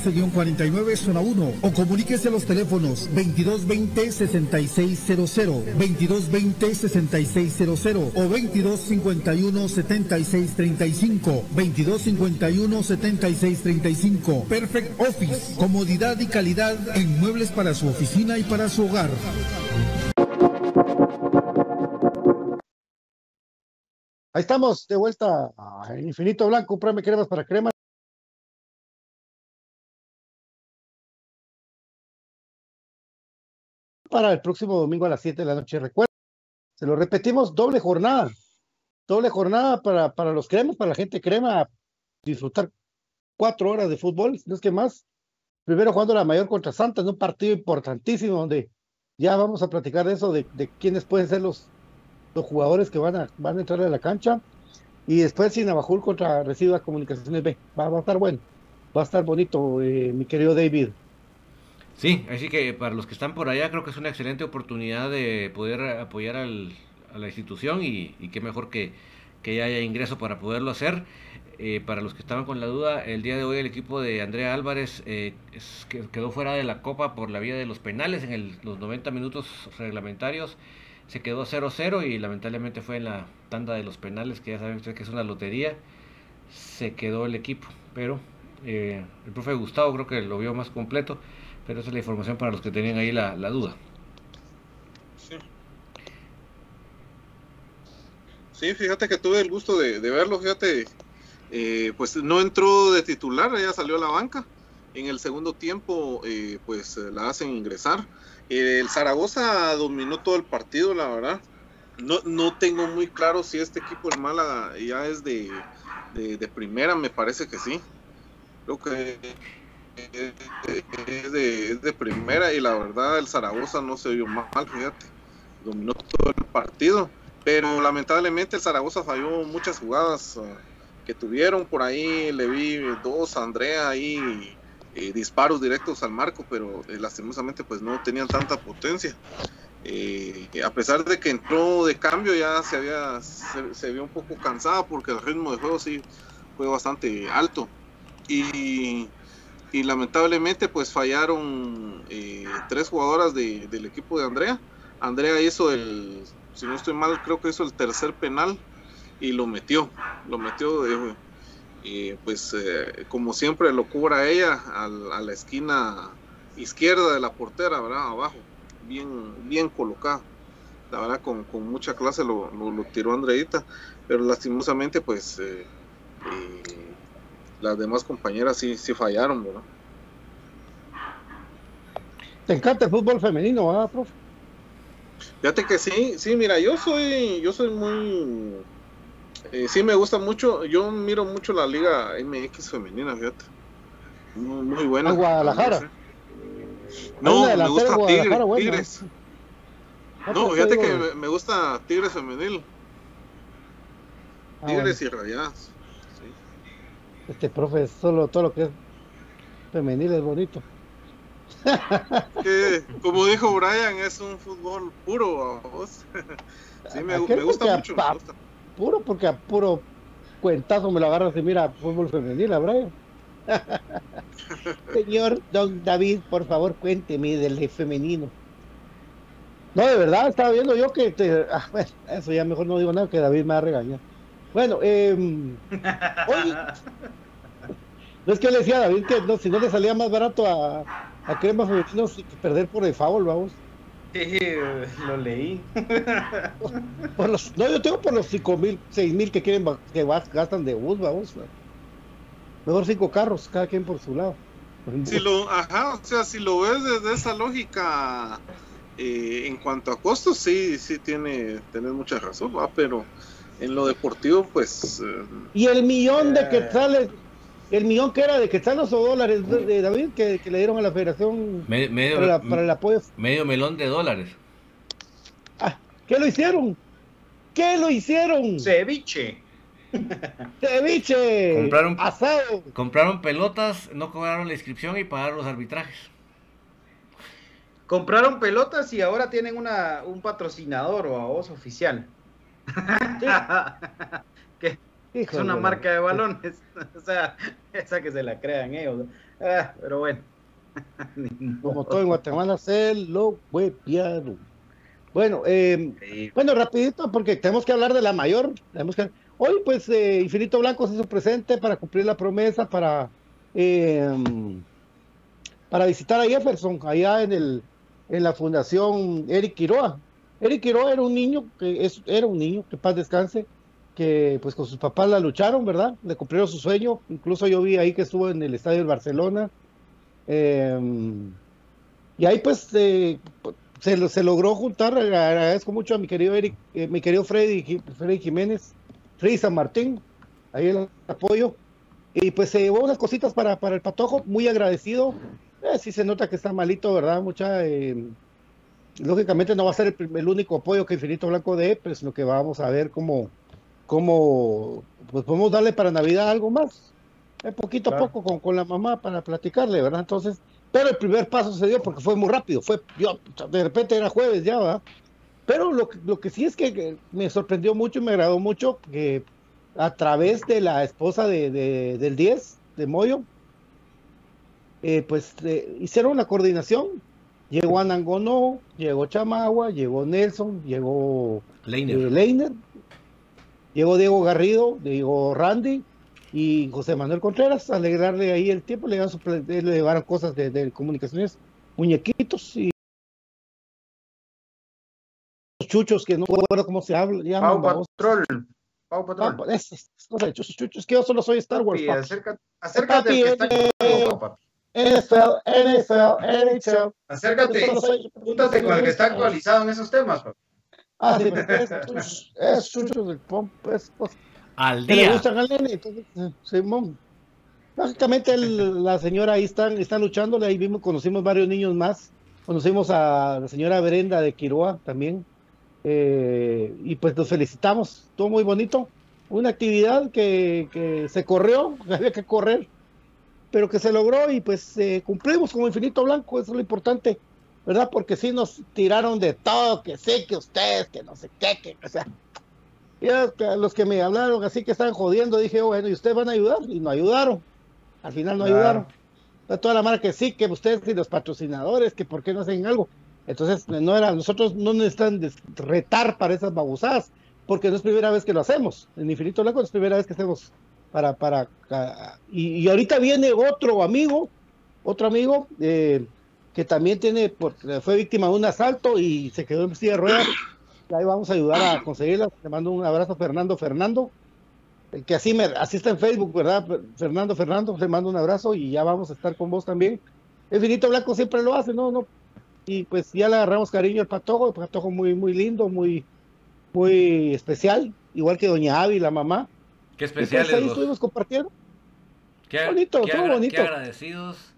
49 zona 1 o comuníquese a los teléfonos 2220-6600, 2220-6600 o 2251-7635, 2251-7635. Perfect Office, comodidad y calidad en muebles para su oficina y para su hogar. Ahí estamos, de vuelta a Infinito Blanco, comprame cremas para cremas. Para el próximo domingo a las 7 de la noche. Recuerda, se lo repetimos, doble jornada. Doble jornada para, para los cremas, para la gente crema, disfrutar cuatro horas de fútbol, no es que más. Primero jugando la mayor contra Santos, un partido importantísimo donde ya vamos a platicar de eso, de, de quiénes pueden ser los, los jugadores que van a, van a entrar a la cancha. Y después Sinabajul contra Residuas Comunicaciones B. Va, va, a estar bueno, va a estar bonito, eh, mi querido David. Sí, así que para los que están por allá creo que es una excelente oportunidad de poder apoyar al, a la institución y, y qué mejor que, que haya ingreso para poderlo hacer. Eh, para los que estaban con la duda, el día de hoy el equipo de Andrea Álvarez eh, es, que quedó fuera de la Copa por la vía de los penales en los 90 minutos reglamentarios. Se quedó 0-0 y lamentablemente fue en la tanda de los penales, que ya saben ustedes que es una lotería. Se quedó el equipo, pero eh, el profe Gustavo creo que lo vio más completo. Pero esa es la información para los que tenían ahí la, la duda. Sí. Sí, fíjate que tuve el gusto de, de verlo, fíjate, eh, pues no entró de titular, ella salió a la banca. En el segundo tiempo, eh, pues la hacen ingresar. Eh, el Zaragoza dominó todo el partido, la verdad. No, no tengo muy claro si este equipo, el Málaga, ya es de, de primera, me parece que sí. Creo que es de, es de, primera y la verdad el Zaragoza no se vio mal, fíjate, dominó todo el partido pero lamentablemente el Zaragoza falló muchas jugadas eh, que tuvieron. Por ahí, le vi dos a Andrea ahí disparos directos al marco, pero lastimosamente pues no tenían tanta potencia. a pesar de que entró de cambio ya se había se, vio un poco cansada porque el ritmo de juego sí fue bastante alto. Y, y lamentablemente pues fallaron tres jugadoras de, del equipo de Andrea Andrea hizo el, si no estoy mal, creo que hizo el tercer penal y lo metió, lo metió, y pues eh, como siempre lo cubra ella a, la esquina izquierda de la portera, ¿verdad? Abajo, bien, bien colocada. La verdad, con, mucha clase lo, tiró Andreita, pero lastimosamente, pues eh, eh, las demás compañeras sí, sí fallaron, ¿verdad? Te encanta el fútbol femenino, ¿verdad, profe? Fíjate que sí, sí, mira, yo soy, yo soy muy, eh, sí me gusta mucho, yo miro mucho la liga MX femenina, fíjate, muy, buena. Guadalajara? No, me gusta Tigres. No, fíjate que me, gusta Tigres femenil. Ah, Tigres y Rayadas. Este profe, solo todo lo que es femenil es bonito que, como dijo Brian, es un fútbol puro. sí, me, gusta mucho. Puro porque a puro cuentazo me lo agarras y mira, fútbol femenil, Brian. Señor Don David, por favor, cuénteme del femenino. No, de verdad, estaba viendo yo que te, ah, eso ya mejor no digo nada que David me va a regañar. Bueno, eh, no es que le decía a David que no, si no le salía más barato a, a Crema Femenino perder por default, vamos. Sí, lo leí. Por los, no, yo tengo por los 5 mil, 6 mil que quieren que gastan de bus, vamos. Mejor cinco carros, cada quien por su lado. Si lo, ajá, o sea, si lo ves desde esa lógica, eh, en cuanto a costos, sí, sí tiene, tenés mucha razón, ¿va? pero en lo deportivo, pues. Eh, y el millón de que sale el millón que era de quetzales o dólares de David que, le dieron a la federación medio, para, el apoyo. Medio melón de dólares. Ah, ¿Qué lo hicieron? ¿Qué lo hicieron? Ceviche. Ceviche. Compraron, asado. Compraron pelotas, no cobraron la inscripción y pagaron los arbitrajes. Compraron pelotas y ahora tienen una, un patrocinador o a voz oficial. es una marca de balones. o sea, esa que se la crean ellos. Ah, pero bueno. Como todo en Guatemala se lo huepiaron. Bueno, eh, bueno, rapidito, porque tenemos que hablar de la mayor. Tenemos que... Hoy, pues, eh, Infinito Blanco se hizo presente para cumplir la promesa, para, eh, para visitar a Jefferson, allá en, el, en la Fundación Eric Quiroa. Eric Quiroa era un niño, que es, era un niño, que paz descanse, que pues con sus papás la lucharon, ¿verdad? Le cumplieron su sueño. Incluso yo vi ahí que estuvo en el estadio del Barcelona. Em, y ahí pues se, se, logró juntar. Agradezco mucho a mi querido Eric, eh, mi querido Freddy, Freddy Jiménez, Freddy San Martín, ahí el apoyo. Y pues se llevó unas cositas para, para el patojo, muy agradecido. Eh, sí se nota que está malito, ¿verdad? Mucha. Lógicamente no va a ser el, el, único apoyo que Infinito Blanco dé, pero sino que vamos a ver cómo cómo pues podemos darle para Navidad algo más, eh, poquito a poco con, con, la mamá para platicarle, ¿verdad? Entonces, pero el primer paso se dio porque fue muy rápido, fue, yo, de repente era jueves ya, ¿verdad? Pero lo, lo que sí es que me sorprendió mucho y me agradó mucho que a través de la esposa de, del 10, de Moyo, eh, pues eh, hicieron la coordinación. Llegó Anangono, llegó Chamagua, llegó Nelson, llegó Leiner Llegó Diego Garrido, Diego Randy y José Manuel Contreras a alegrarle ahí el tiempo, le, le llevaron cosas de, comunicaciones, muñequitos y chuchos que no recuerdo cómo se habla. Pau Patrol. Pau Patrol. Ah, es, es, chuchos, chuchos, que yo solo soy Star Wars. acércate, acércate papi, está NFL, NFL, NHL. Acércate, júntate con el que está actualizado en esos temas. Ah, sí, es, es chucho del pomp, es pues, al día. le gustan al nene, entonces, Simón. Básicamente la señora ahí están, están luchando, ahí vimos, conocimos varios niños más, conocimos a la señora Brenda de Quiroa también, Eh, y pues nos felicitamos, todo muy bonito. Una actividad que, que se corrió, que había que correr, pero que se logró y pues eh, cumplimos como Infinito Blanco, eso es lo importante, ¿verdad? Porque sí nos tiraron de todo, que sé que ustedes, que no sé qué, que, o sea, ya los que me hablaron así que estaban jodiendo, dije, bueno, ¿y ustedes van a ayudar? Y no ayudaron, al final no Claro. ayudaron. A toda la marca que sí, que ustedes y los patrocinadores, que por qué no hacen algo. Entonces, no era, nosotros no necesitan retar para esas babosadas, porque no es primera vez que lo hacemos. En Infinito Blanco no es primera vez que hacemos para, para, y, y ahorita viene otro amigo, otro amigo, eh, que también tiene, por- fue víctima de un asalto y se quedó en silla de ruedas. Ahí vamos a ayudar a conseguirla. Te mando un abrazo, Fernando, Fernando. El que así me, así está en Facebook, ¿verdad? Fernando, Fernando, te mando un abrazo y ya vamos a estar con vos también. Infinito Blanco siempre lo hace, ¿no? no Y pues ya le agarramos cariño al patojo, el patojo muy, muy lindo, muy, muy especial, igual que Doña Avi, la mamá. Qué especiales ahí los- estuvimos compartiendo. Qué, bonito, qué agra- bonito. qué agradecidos.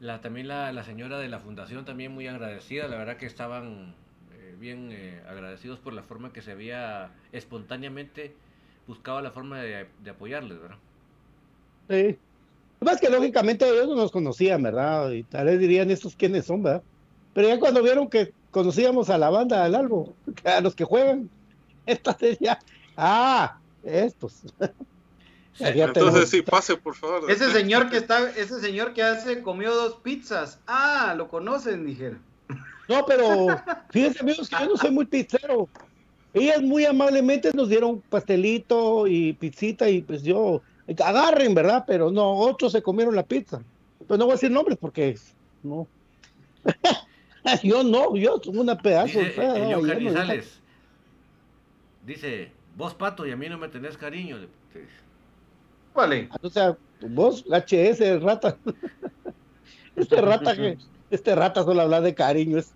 La, también la, la señora de la fundación también muy agradecida. La verdad que estaban eh, bien eh, agradecidos por la forma que se había espontáneamente buscado la forma de, de apoyarles, ¿verdad? Sí. Más que lógicamente ellos no nos conocían, ¿verdad? Y tal vez dirían estos quiénes son, ¿verdad? Pero ya cuando vieron que conocíamos a la banda del Albo, a los que juegan, entonces ya, ah, estos. Entonces sí, pase por favor. Ese señor que está, ese señor que hace comió dos pizzas. Ah, lo conocen, dijeron. No, pero fíjense amigos que yo no soy muy pizzero. Ellas muy amablemente nos dieron pastelito y pizzita y pues yo, agarren, ¿verdad? Pero no, otros se comieron la pizza. Pero no voy a decir nombres porque no. yo no, yo soy una pedazo. Dice no, no, Canizales. Dice, vos pato y a mí no me tenés cariño. le- te dice. Vale. O sea, vos, HS, rata. este rata que, este rata solo habla de cariño. Es...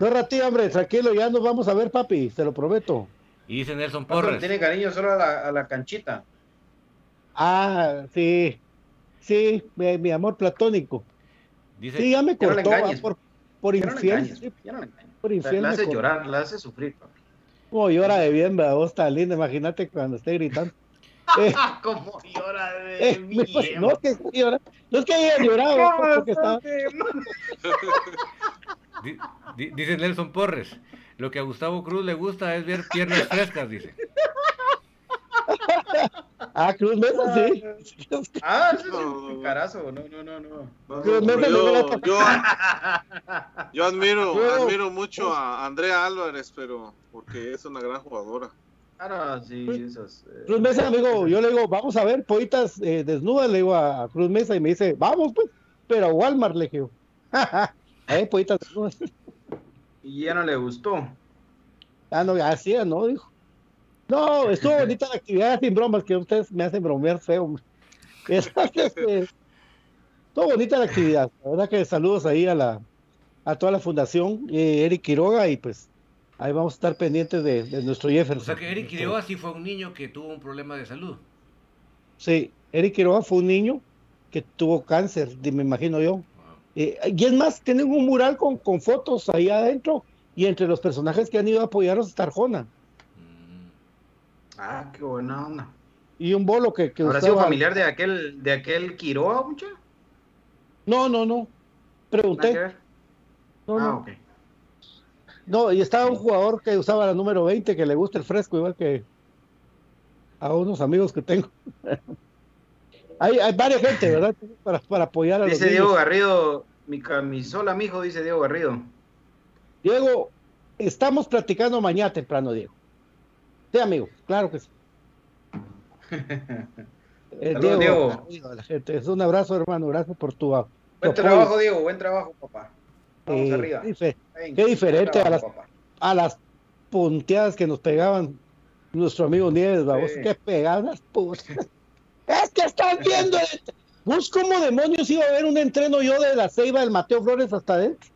No, ratito, hombre, tranquilo, ya nos vamos a ver, papi, te lo prometo. Y dice Nelson Porres. tiene cariño solo a la, a la canchita. Ah, sí, sí, mi, mi amor platónico. Dice, Sí, ya me no cortó engañes. ah, por, por no infiel. no por La, infiel la hace cortó. llorar, la hace sufrir, papi. Como llora de bien, ¿verdad? Vos tan linda, imagínate cuando esté gritando. Eh, Como llora de eh, me- no, es que llorando, no es que haya llorado, pues, porque estaba... di- di- dice Nelson Porres. Lo que a Gustavo Cruz le gusta es ver piernas frescas, dice. Ah, Cruz Mesa, sí. Ah, es un carazo. No, no, no, no. Yo, yo, yo admiro, Yo- admiro mucho a Andrea Álvarez, pero porque es una gran jugadora. Ah, no, sí, esas. eh, Cruz Mesa, amigo, yo le digo, vamos a ver pollitas eh, desnudas, le digo a, Cruz Mesa y me dice, vamos pues, pero a Walmart le digo. eh, pollitas desnudas. Y ya no le gustó. Ah, no, así era, no, dijo. No, estuvo bonita la actividad sin bromas, que ustedes me hacen bromear feo. eh, estuvo bonita la actividad. La verdad que saludos ahí a la a toda la fundación, eh, Eric Quiroga, y pues ahí vamos a estar pendientes de, de nuestro Jefferson. O sea que Eric Quiroga sí fue un niño que tuvo un problema de salud. Sí, Eric Quiroga fue un niño que tuvo cáncer, me imagino yo. Eh, y es más, tienen un mural con, con fotos ahí adentro y entre los personajes que han ido a apoyarnos está Arjona. Ah, qué buena onda. Y un bolo que, que ¿Habrá sido familiar de aquel, de aquel Quiroga, mucha? No, no, no. Pregunté. No, ah, no. ok. No, y estaba un jugador que usaba la número 20 que le gusta el fresco, igual que a unos amigos que tengo. hay, hay varias gente, ¿verdad? Para, para apoyar a los Dice. Diego Garrido, mi camisola, mijo, dice Diego Garrido. Diego, estamos platicando mañana temprano, Diego. Sí, amigo, claro que sí. Eh, Diego. la gente. Es un abrazo, hermano. Gracias por tu, tu Buen apoyo. trabajo, Diego, buen trabajo, papá. Vamos Eh, arriba. Ven, qué diferente a las, trabajo, papá. a las punteadas que nos pegaban nuestro amigo Nieves, vamos, Sí. qué pegadas, putas. Es que estás viendo. el- Vos, como demonios iba a ver un entreno yo de la ceiba del Mateo Flores hasta adentro?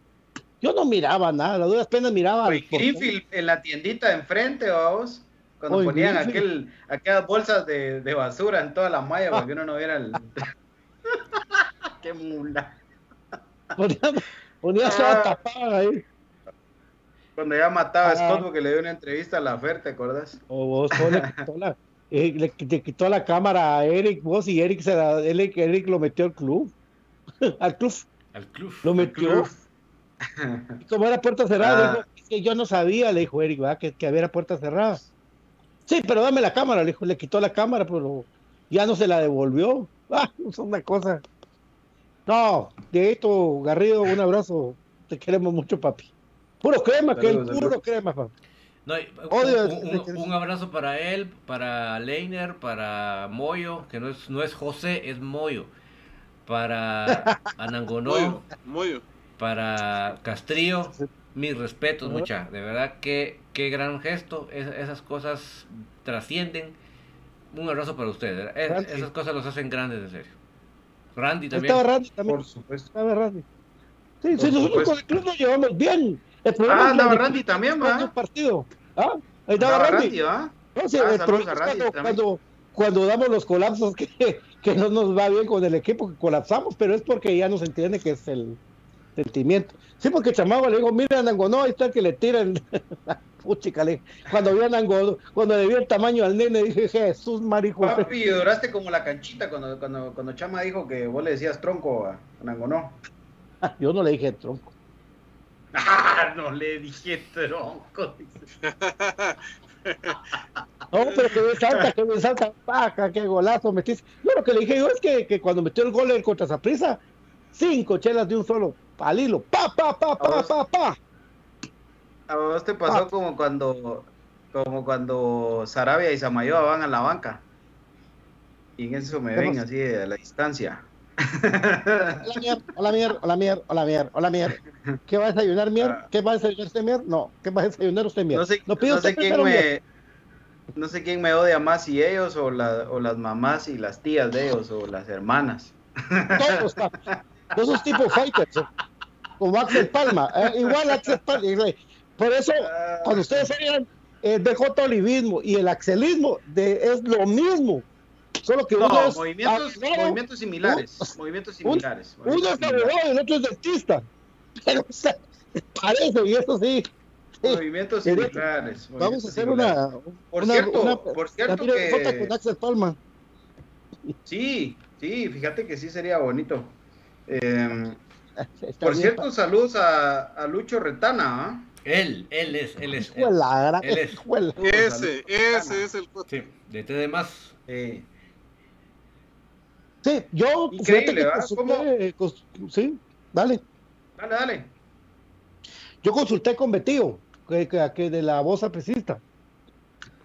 Yo no miraba nada, a duras penas miraba. Oye. Greenfield en la tiendita de enfrente, vamos. Cuando ponían aquel, aquellas bolsas de, de basura en toda la malla para que uno no viera el. Qué mula. Ponía, ponía Ah. toda tapada ahí. Cuando ya mataba a Ah. Scott porque le dio una entrevista a la Fer, ¿te acuerdas? O vos vos le quitó la, eh, le, le quitó la cámara a Eric, vos y Eric se la, Eric, Eric lo metió al club. al club. Al club. Lo metió. club. Y como era puerta cerrada, Ah. dijo, "Es que yo no sabía, le dijo Eric, ¿verdad? Que, que había puerta cerrada. Sí, pero dame la cámara, le dijo, le quitó la cámara, pero ya no se la devolvió. Ah, es una cosa. No, Dieguito Garrido, un abrazo. Te queremos mucho, papi. Puro crema, que el Saludos, puro crema, papi. No, un, ese- un- un abrazo para él, para Leiner, para Moyo, que no es, no es José, es Moyo. Para Anangonó, Moyo, Moyo. para Castrillo, mis respetos, Ajá. mucha. De verdad que qué gran gesto. Es- esas cosas trascienden. Un abrazo para ustedes. Es- esas cosas los hacen grandes, en serio. Randy también. Estaba Randy también. Por supuesto. Estaba Randy. Sí, Por sí, nosotros supuesto. con el club nos llevamos bien. El Ah, andaba Randy también, ¿va? un partido. ¿Ah? Ahí estaba Andaba Randy. Randy, ¿va? No, sí, Ah, el problema es cuando, cuando, cuando damos los colapsos que, que no nos va bien con el equipo, que colapsamos, pero es porque ya nos entiende que es el sentimiento. Sí, porque Chamago le digo, mira, Nangonó, ahí está el que le tiran. Puchica, le- cuando vi a Nangonó, cuando le vi el tamaño al nene, dije, Jesús, marico. Papi, lloraste como la canchita cuando, cuando, cuando Chama dijo que vos le decías tronco a Nangonó. Yo no le dije tronco. Ah, no le dije tronco. No, pero que me salta, que me salta, paja, qué golazo metiste. Yo lo que le dije yo es que, que cuando metió el gol en contra Saprissa, cinco chelas de un solo palilo, pa, pa, pa, pa, pa, pa. A vos te pasó Ah. como cuando como cuando Sarabia y Samayoa van a la banca. Y en eso me ¿Qué ven así de la distancia. Hola mier, hola mier, hola mier, hola mier, hola mier. ¿Qué va a desayunar mier? ¿Qué va a desayunar usted mier? No, ¿qué va a desayunar usted mier? No sé, Lo pido no sé quién mier. me no sé quién me odia más si ellos o, la- o las mamás y las tías de ellos o las hermanas. Todos. De esos tipos fighters, ¿eh? como Axel Palma, ¿eh? igual Axel Palma. Por eso, cuando ustedes oigan el BJ Olivismo y el Axelismo, de, es lo mismo. Solo que uno No, es movimientos, abogado, movimientos similares. movimientos un- similares. uno es abogado y el otro es dentista. Pero o sea, parece, y eso sí. Movimientos similares. Vamos a hacer similares. una. Por una- cierto, una- por cierto que- con Axel Palma. Sí, sí, fíjate que sí sería bonito. Eh, Está por bien, cierto, saludos a, a Lucho Retana. ¿ah? Él, él es, él es. Él es. hijo de la- Ese, ese es el Sí, de T de más. Eh, Sí, yo, Increíble, que consulté, cons- sí, dale. dale, dale. Yo consulté con Betío, que, que, que de la voz apricista,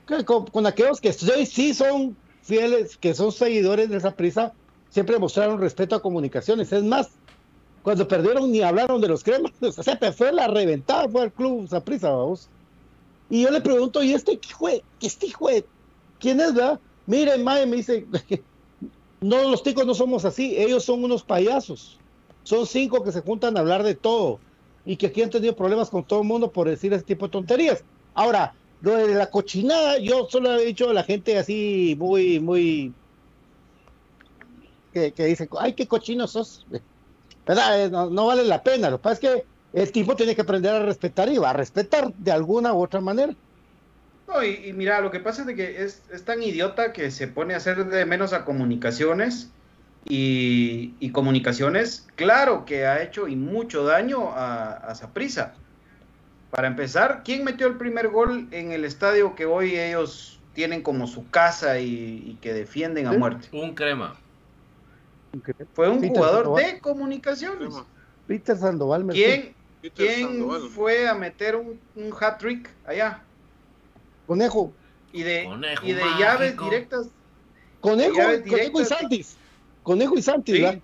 que con, con aquellos que sí, sí son fieles, que son seguidores de esa prisa, siempre mostraron respeto a comunicaciones. Es más, cuando perdieron ni hablaron de los cremas, se fue la reventada, fue al club Saprissa, vamos. Y yo le pregunto, ¿y este hijo este hijo quién es, verdad? Miren, Mae, me dice, no, los ticos no somos así, ellos son unos payasos. Son cinco que se juntan a hablar de todo y que aquí han tenido problemas con todo el mundo por decir ese tipo de tonterías. Ahora, lo de la cochinada, yo solo he dicho a la gente así muy, muy, que, que dice, ay, qué cochino sos. ¿Verdad? Eh, No, no vale la pena. Lo que pasa es que el tipo tiene que aprender a respetar y va a respetar de alguna u otra manera. No, y, y mira, lo que pasa es de que es, es tan idiota que se pone a hacer de menos a comunicaciones y, y comunicaciones, claro que ha hecho y mucho daño a, a Saprissa. Para empezar, ¿quién metió el primer gol en el estadio que hoy ellos tienen como su casa y, y que defienden a muerte? Un crema. Fue un Peter jugador Sandoval. de comunicaciones. Peter Sandoval. me- ¿Quién, Peter quién Sandoval. fue a meter un, un hat-trick allá? Conejo. Y de, Conejo y de mágico. llaves directas Conejo, Conejo y. Santis. Conejo y Santis, Sí. ¿verdad?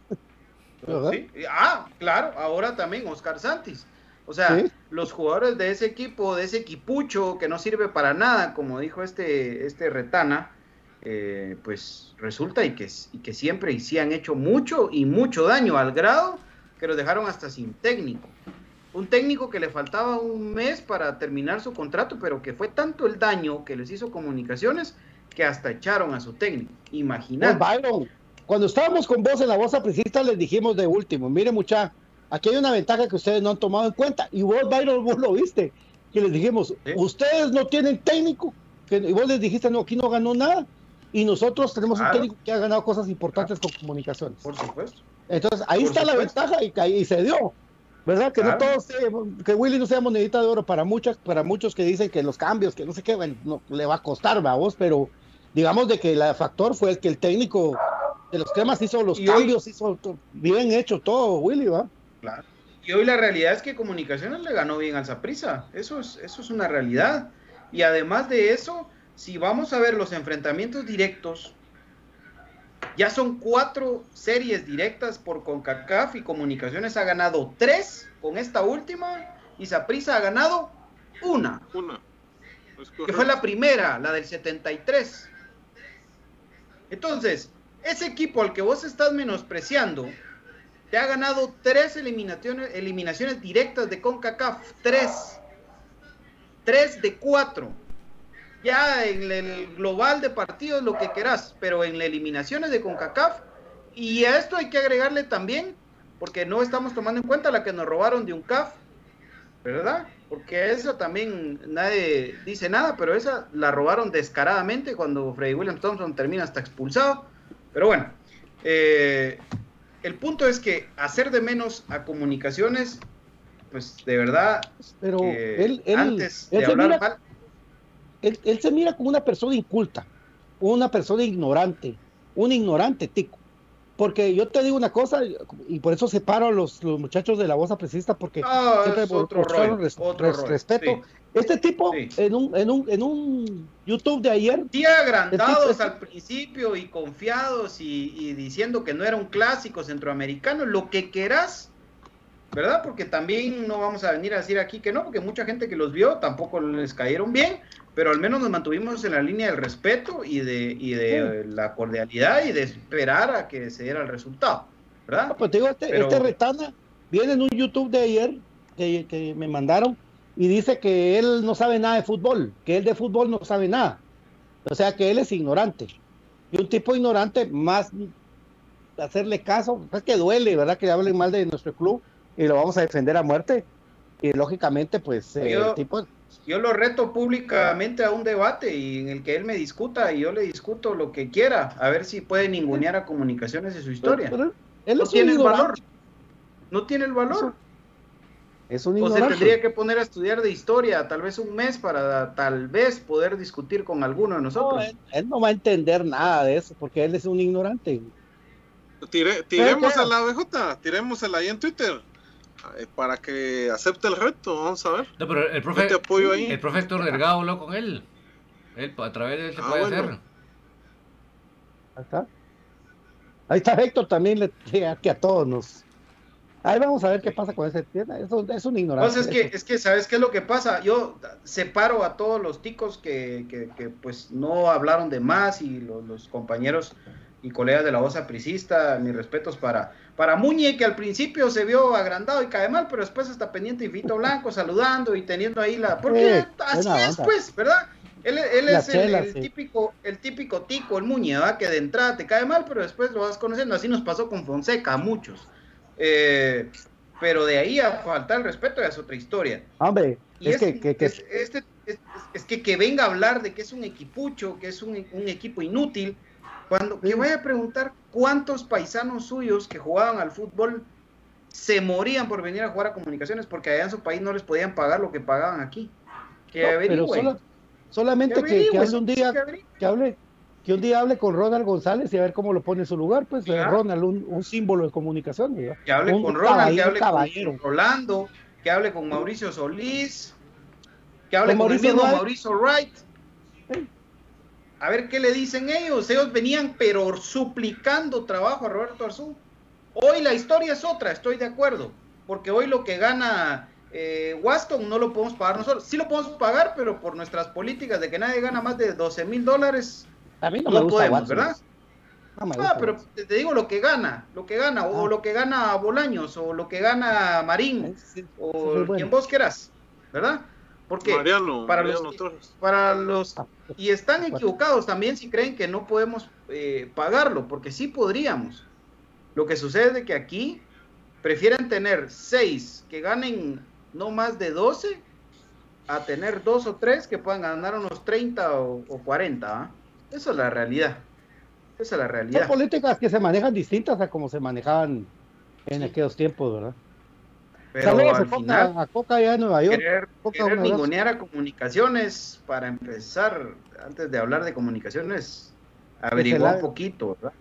¿Verdad? Sí, Ah, claro, ahora también Oscar Santis. O sea, Sí. los jugadores de ese equipo, de ese equipucho que no sirve para nada, como dijo este, este Retana, eh, pues resulta y que, y que siempre y sí han hecho mucho y mucho daño al grado que los dejaron hasta sin técnico. Un técnico que le faltaba un mes para terminar su contrato, pero que fue tanto el daño que les hizo comunicaciones que hasta echaron a su técnico. Imagínate. Byron, cuando estábamos con vos en la voz apricista les dijimos de último, mire mucha, aquí hay una ventaja que ustedes no han tomado en cuenta y vos Byron vos lo viste, que les dijimos, ustedes no tienen técnico, y vos les dijiste, no, aquí no ganó nada, y nosotros tenemos un técnico que ha ganado cosas importantes con comunicaciones. Por supuesto. Entonces, ahí está la ventaja y, y se dio. ¿Verdad? Que no todos, que Willy no sea monedita de oro para muchas, para muchos que dicen que los cambios, que no sé qué, bueno, no, le va a costar, vos, pero digamos de que el factor fue el que el técnico de los temas hizo los cambios, hizo bien hecho todo, Willy, ¿va? Claro. Y hoy la realidad es que Comunicaciones le ganó bien al Zaprisa. Eso es, eso es una realidad. Y además de eso, si vamos a ver los enfrentamientos directos, ya son cuatro series directas por CONCACAF y Comunicaciones ha ganado tres con esta última y Zaprisa ha ganado una. Una. Que fue la primera, la del 73. Entonces, ese equipo al que vos estás menospreciando, te ha ganado tres eliminaciones, eliminaciones directas de CONCACAF. Tres. Tres de cuatro. Ya en el global de partidos, lo que querás, pero en las eliminaciones de CONCACAF. Y a esto hay que agregarle también, porque no estamos tomando en cuenta la que nos robaron de un CAF, ¿verdad? Porque esa también nadie dice nada, pero esa la robaron descaradamente cuando Freddy Williams Thompson termina hasta expulsado. Pero bueno, eh, el punto es que hacer de menos a comunicaciones, pues de verdad, pero él, antes de hablar mal. Él, se mira como una persona inculta, una persona ignorante, un ignorante tico. Porque yo te digo una cosa, y por eso separo a los, muchachos de la voz apresista, porque siempre por, otro respeto. Este tipo, en, un, en, un, en un YouTube de ayer. Sí, agrandados al principio y confiados y, diciendo que no era un clásico centroamericano, lo que querás, ¿verdad? Porque también no vamos a venir a decir aquí que no, porque mucha gente que los vio tampoco les cayeron bien, pero al menos nos mantuvimos en la línea del respeto y de, y de la cordialidad y de esperar a que se diera el resultado, ¿verdad? pues te digo, este, este Retana viene en un YouTube de ayer que, que me mandaron y dice que él no sabe nada de fútbol, que él de fútbol no sabe nada. O sea que él es ignorante. Y un tipo ignorante, más hacerle caso, es que duele, ¿verdad? Que hablen mal de nuestro club y lo vamos a defender a muerte. Y lógicamente, pues, yo, tipo... Yo lo reto públicamente a un debate y en el que él me discuta y yo le discuto lo que quiera, a ver si puede ningunear a comunicaciones de su historia. él no tiene el valor. No tiene el valor. Es un o se tendría que poner a estudiar de historia, tal vez un mes, para tal vez poder discutir con alguno de nosotros. él, no va a entender nada de eso, porque él es un ignorante. tiremos a la BJ, tiremos ahí en Twitter, para que acepte el reto, vamos a ver. No, pero el profe, apoyo ahí. el profe Héctor Delgado habló con él. Él, a través de él se ah, puede hacer. Ahí está. Ahí está Héctor también, le, que a todos nos Ahí vamos a ver qué pasa con ese tema. Eso es un ignorante. Pues es que, es que, ¿sabes qué es lo que pasa? Yo separo a todos los ticos que, que, pues no hablaron de más y los, compañeros y colegas de la voz apricista, mis respetos para, para Muñe, que al principio se vio agrandado y cae mal, pero después está pendiente y Vito Blanco saludando y teniendo ahí la... Porque así es, pues, ¿verdad? Él, es el, típico, el típico tico, el Muñe, ¿verdad? Que de entrada te cae mal, pero después lo vas conociendo. Así nos pasó con Fonseca a muchos. Eh, pero de ahí a faltar el respeto es otra historia. Hombre, es, que, este, es, que, que venga a hablar de que es un equipucho, que es un, equipo inútil, cuando que vaya a preguntar cuántos paisanos suyos que jugaban al fútbol se morían por venir a jugar a comunicaciones porque allá en su país no les podían pagar lo que pagaban aquí. Que pero solamente que, que, hace un día que hable que un día hable con Ronald González y a ver cómo lo pone en su lugar, pues Ronald, un, símbolo de comunicación. Que hable con Ronald, que hable con Rolando, que hable con Mauricio Solís, que hable con, el mismo Mauricio Wright. A ver qué le dicen ellos. Ellos venían, pero suplicando trabajo a Roberto Arzú. Hoy la historia es otra, estoy de acuerdo. Porque hoy lo que gana eh, Waston no lo podemos pagar nosotros. Sí lo podemos pagar, pero por nuestras políticas de que nadie gana más de 12 mil dólares, a mí no, me gusta podemos, ¿verdad? ah, pero te, digo lo que gana, lo que gana, o ah. lo que gana Bolaños, o lo que gana Marín, o quien vos quieras, ¿verdad? Porque para, los, para los... Y están equivocados también si creen que no podemos eh, pagarlo, porque sí podríamos. Lo que sucede es que aquí prefieren tener seis que ganen no más de 12 a tener dos o tres que puedan ganar unos 30 o, o 40. ¿ah? Esa es la realidad. Esa es la Son realidad. políticas que se manejan distintas a como se manejaban en aquellos tiempos, ¿verdad? Pero Saludos a al Coca, final, a Coca allá en Nueva York. querer, Coca, querer ningunear a comunicaciones, para empezar, antes de hablar de comunicaciones, averigua un poquito, ¿verdad?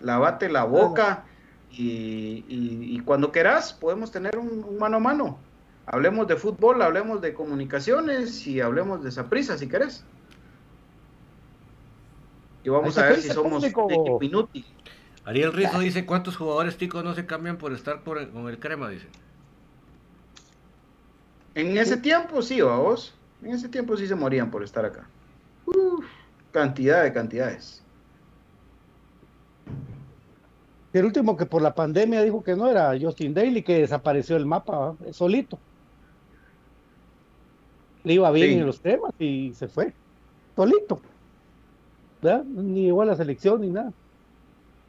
Lavate la boca y, y- y cuando quieras podemos tener un, un mano a mano. Hablemos de fútbol, hablemos de comunicaciones y hablemos de Saprisa si querés. Y vamos a ver si el somos un equipo inútil. Ariel Rizo dice, ¿cuántos jugadores ticos no se cambian por estar por- con el crema? Dice. En ese tiempo sí, vos. En ese tiempo sí se morían por estar acá. Uf, cantidad de cantidades. El último que por la pandemia dijo que no era Justin Daly, que desapareció el mapa solito. Le iba bien Sí. en los temas y se fue. Solito. ¿Verdad? Ni llegó a la selección ni nada.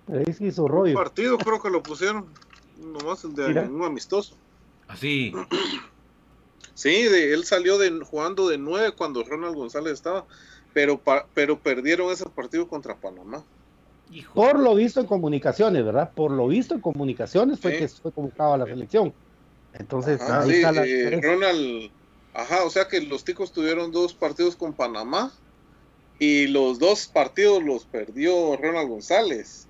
Ahí sí hizo Un rollo. partido creo que lo pusieron. Nomás el de Mira. un amistoso. Así. Sí, de, él salió de, jugando de nueve cuando Ronald González estaba. Pero, pa- pero perdieron ese partido contra Panamá. Hijo. Por lo visto en comunicaciones, ¿verdad? Por lo visto en comunicaciones fue Sí. que fue convocado a la selección. Entonces, Ajá, ahí sí, está la eh. Ronald, ajá, o sea que los ticos tuvieron dos partidos con Panamá y los dos partidos los perdió Ronald González.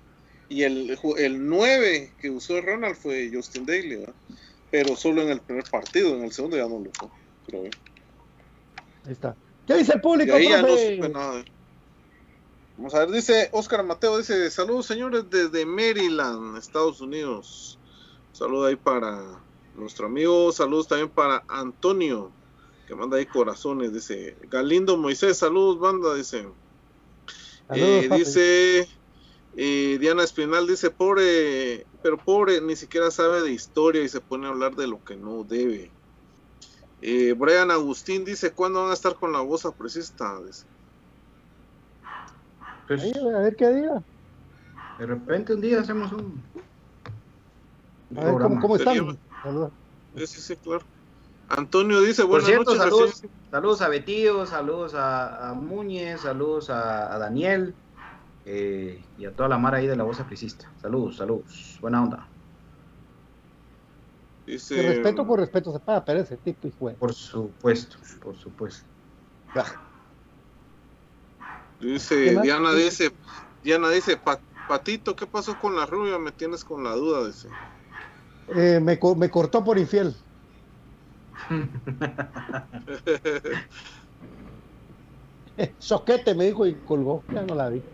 Y el, el 9 que usó Ronald fue Justin Daly, ¿verdad? Pero solo en el primer partido, en el segundo ya no lo usó. creo yo. Ahí está. ¿Qué dice el público, ahí ya no supe nada. Vamos a ver, dice Oscar Mateo, dice, saludos señores desde Maryland, Estados Unidos. Saludos ahí para nuestro amigo, saludos también para Antonio, que manda ahí corazones, dice Galindo Moisés, saludos banda, dice. Saludos, Eh, dice eh, Diana Espinal, dice, pobre, pero pobre, ni siquiera sabe de historia y se pone a hablar de lo que no debe. Eh, Brian Agustín dice, ¿cuándo van a estar con la voz apresista? Pues, a ver qué diga. de repente un día hacemos un, un A ver cómo, cómo están. Sí, sí, sí, claro. Antonio dice, Por buenas cierto, noches. saludos, saludos a Betío, saludos a, a Muñez, saludos a, a Daniel eh, y a toda la mar ahí de la voz apricista. Saludos, saludos. Buena onda. Dice, Que respeto por respeto se paga, pero ese tipo hijo de- Por supuesto, por supuesto. dice ¿Qué más? Diana dice, Diana dice, "Pa- Patito, ¿qué pasó con la rubia? Me tienes con la duda, dice. Eh, me, me cortó por infiel. Soquete me dijo y colgó. Ya no la vi.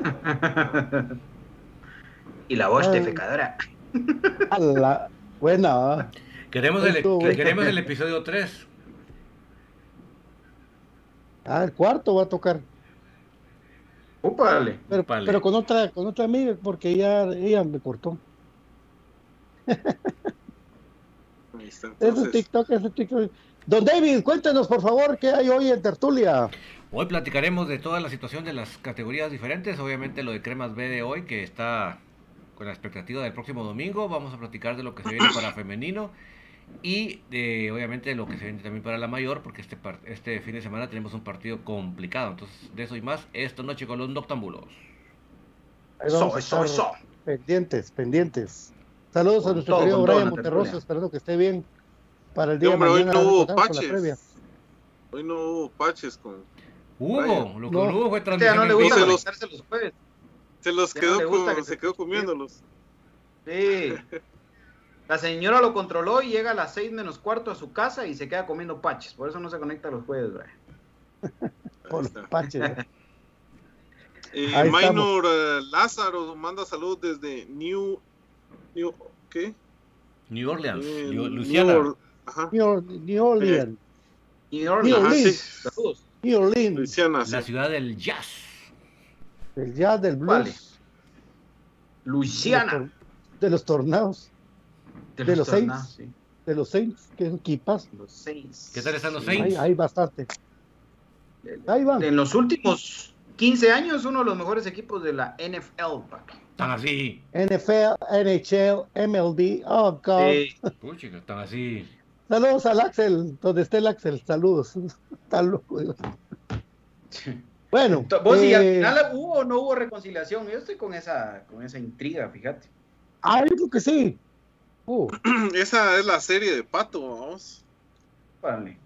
y la voz Ay. defecadora. A la buena. Queremos el, bueno. queremos el episodio 3. Ah, el cuarto va a tocar. Úpale. Pero, pero con otra, con otra amiga, porque ya ella me cortó. Ahí está, Ese entonces. TikTok, ese TikTok. Don David, cuéntenos por favor qué hay hoy en Tertulia. Hoy platicaremos de toda la situación de las categorías diferentes. Obviamente lo de Cremas B de hoy, que está con la expectativa del próximo domingo. Vamos a platicar de lo que se viene para femenino. Y de, obviamente de lo que se viene también para la mayor, porque este, este fin de semana tenemos un partido complicado. Entonces, de eso y más, esta noche con los noctámbulos. Eso, eso, eso. Pendientes, pendientes. Saludos a nuestro todo, querido Brian Monterroso, esperando que esté bien para el día de hombre, hoy mañana. no hubo paches. Hoy no hubo paches con... Vaya. lo que No. fue no le en gusta vivo. los- jueves. Se los Ya quedó, no gusta con- se se- quedó comiéndolos. Sí. La señora lo controló y llega a las 6 menos cuarto a su casa y se queda comiendo paches. Por eso no se conecta los jueves, Brian. Por los paches. ¿eh? Eh, Minor eh, Lázaro manda saludos desde New... New ¿Qué? New Orleans, Eh, New Luciana. Or- Ajá. New, Or- New Orleans. New Orleans. Ajá, sí. Orleans. Saludos. New Orleans. Luciana, sí. La ciudad del jazz. El jazz del blues. Vale. Luisiana. De los tornados. de los tornados, Saints. De los Saints. Que equipazo. sí. Los Saints. ¿Qué tal están los Sí. Saints? Hay, hay bastante. Ahí van. En los últimos 15 años, uno de los mejores equipos de la NFL. Están así. NFL, NHL, MLB. Oh, God. Sí. Puchica, están así. Saludos al Axel, donde esté el Axel, saludos. Saludos. Bueno, ¿Vos y al eh, final hubo o no hubo reconciliación? Yo estoy con esa, con esa intriga, fíjate. ah, yo creo que sí. Uh, Esa es la serie de Pato, vamos. Vale.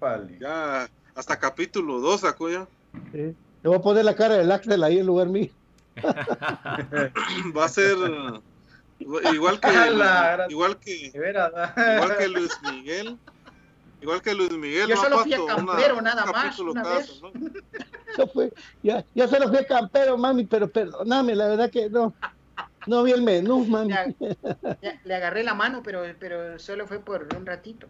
Vale. Ya hasta capítulo 2 sacó ya. sí. Le voy a poner la cara del Axel ahí en lugar mío. Va a ser igual que la igual que igual que Luis Miguel. Igual que Luis Miguel. Yo ¿no, solo fui a? Una- Campero nada un más, una vez. semana. Ya, fue, ya, ya se lo fui a campero, mami, pero perdóname, la verdad que no. No vi el menú, mami. Ya, ya, le agarré la mano, pero, pero solo fue por un ratito.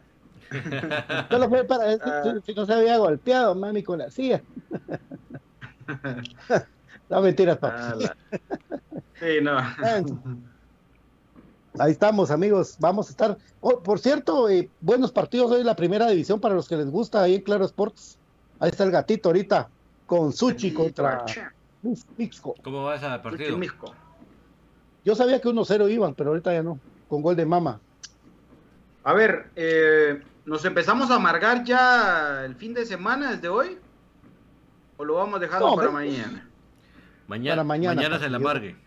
Solo fue para Ah. si- si no se había golpeado, mami, con la silla. No, mentiras. Ah, la- Sí, no. Ahí estamos, amigos. Vamos a estar. Oh, por cierto, eh, buenos partidos hoy en la primera división para los que les gusta ahí en Claro Sports. Ahí está el gatito ahorita con Suchi contra Mixco. ¿Cómo va ese partido? Yo sabía que 1-0 iban, pero ahorita ya no. Con gol de mama. A ver, eh, ¿nos empezamos a amargar ya el fin de semana desde hoy? ¿O lo vamos dejando No, para mañana? Mañana, Para mañana, mañana se la amargue.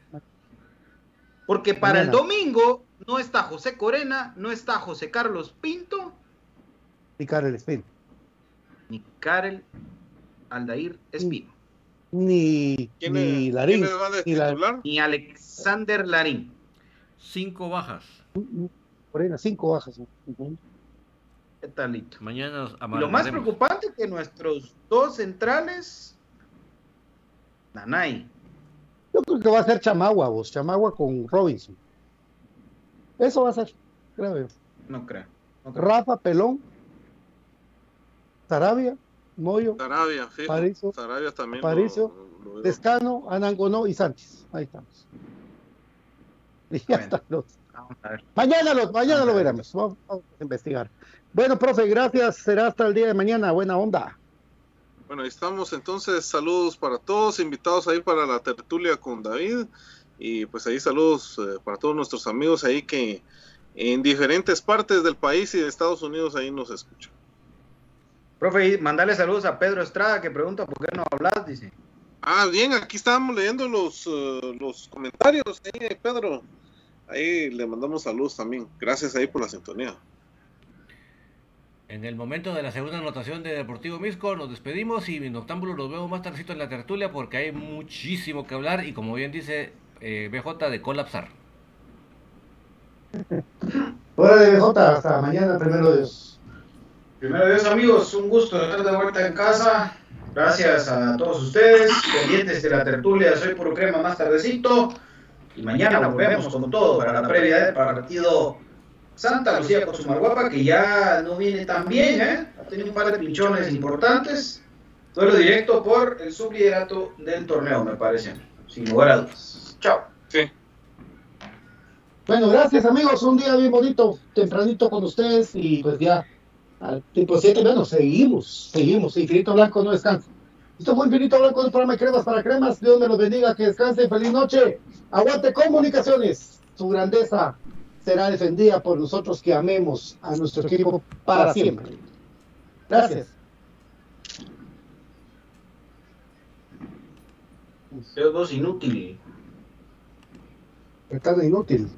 Porque para el domingo no está José Corena, no está José Carlos Pinto, Picar el spin. ni Karel Aldair Espino, Ni, ¿Quién ni es- Larín. Ni la, ni Alexander Larín. Cinco bajas. Corena, cinco bajas. ¿Qué talito? Mañana lo más preocupante que nuestros dos centrales, Nanay, Yo creo que va a ser Chamagua, vos. Chamagua con Robinson. Eso va a ser, creo yo. no creo. no creo. Rafa, Pelón, Sarabia, Moyo, Sarabia, sí. Paricio. Sarabia también. Paricio. lo- lo- Descano, Anangonó y Sánchez. Ahí estamos. Y ya están los. Mañana, los, mañana lo veremos. Vamos, vamos a investigar. Bueno, profe, gracias. Será hasta el día de mañana. Buena onda. Bueno, ahí estamos entonces. Saludos para todos, invitados ahí para la tertulia con David. Y pues ahí saludos eh, para todos nuestros amigos ahí que en diferentes partes del país y de Estados Unidos ahí nos escuchan. Profe, mandale saludos a Pedro Estrada que pregunta por qué no hablas, dice. Ah, bien, aquí estábamos leyendo los, eh, los comentarios ahí, Pedro. Ahí le mandamos saludos también. Gracias ahí por la sintonía. En el momento de la segunda anotación de Deportivo Misco, nos despedimos y Noctámbulo los vemos más tardecito en la tertulia porque hay muchísimo que hablar y como bien dice eh, BJ de colapsar. Hora de BJ. Hasta mañana, primero Dios. Primero Dios, amigos, un gusto estar de vuelta en casa. Gracias a todos ustedes, pendientes de la tertulia Soy Puro Crema más tardecito. Y mañana volvemos con todo para la previa del partido Santa Lucía con su Marguapa, que ya no viene tan bien, ¿eh? Ha tenido un par de pinchones importantes. Duelo directo por el subliderato del torneo, me parece. Sin lugar a dudas. Chao. Sí. Bueno, gracias, amigos. Un día bien bonito, tempranito con ustedes. Y pues ya, al tipo 7 menos, seguimos, seguimos. Infinito Blanco no descansa. Esto fue Infinito Blanco, un programa de cremas para cremas. Dios me los bendiga, que descansen. Feliz noche. Aguante comunicaciones. Su grandeza será defendida por nosotros que amemos a nuestro equipo para siempre. Gracias. Ustedes dos inútil. Está inútil.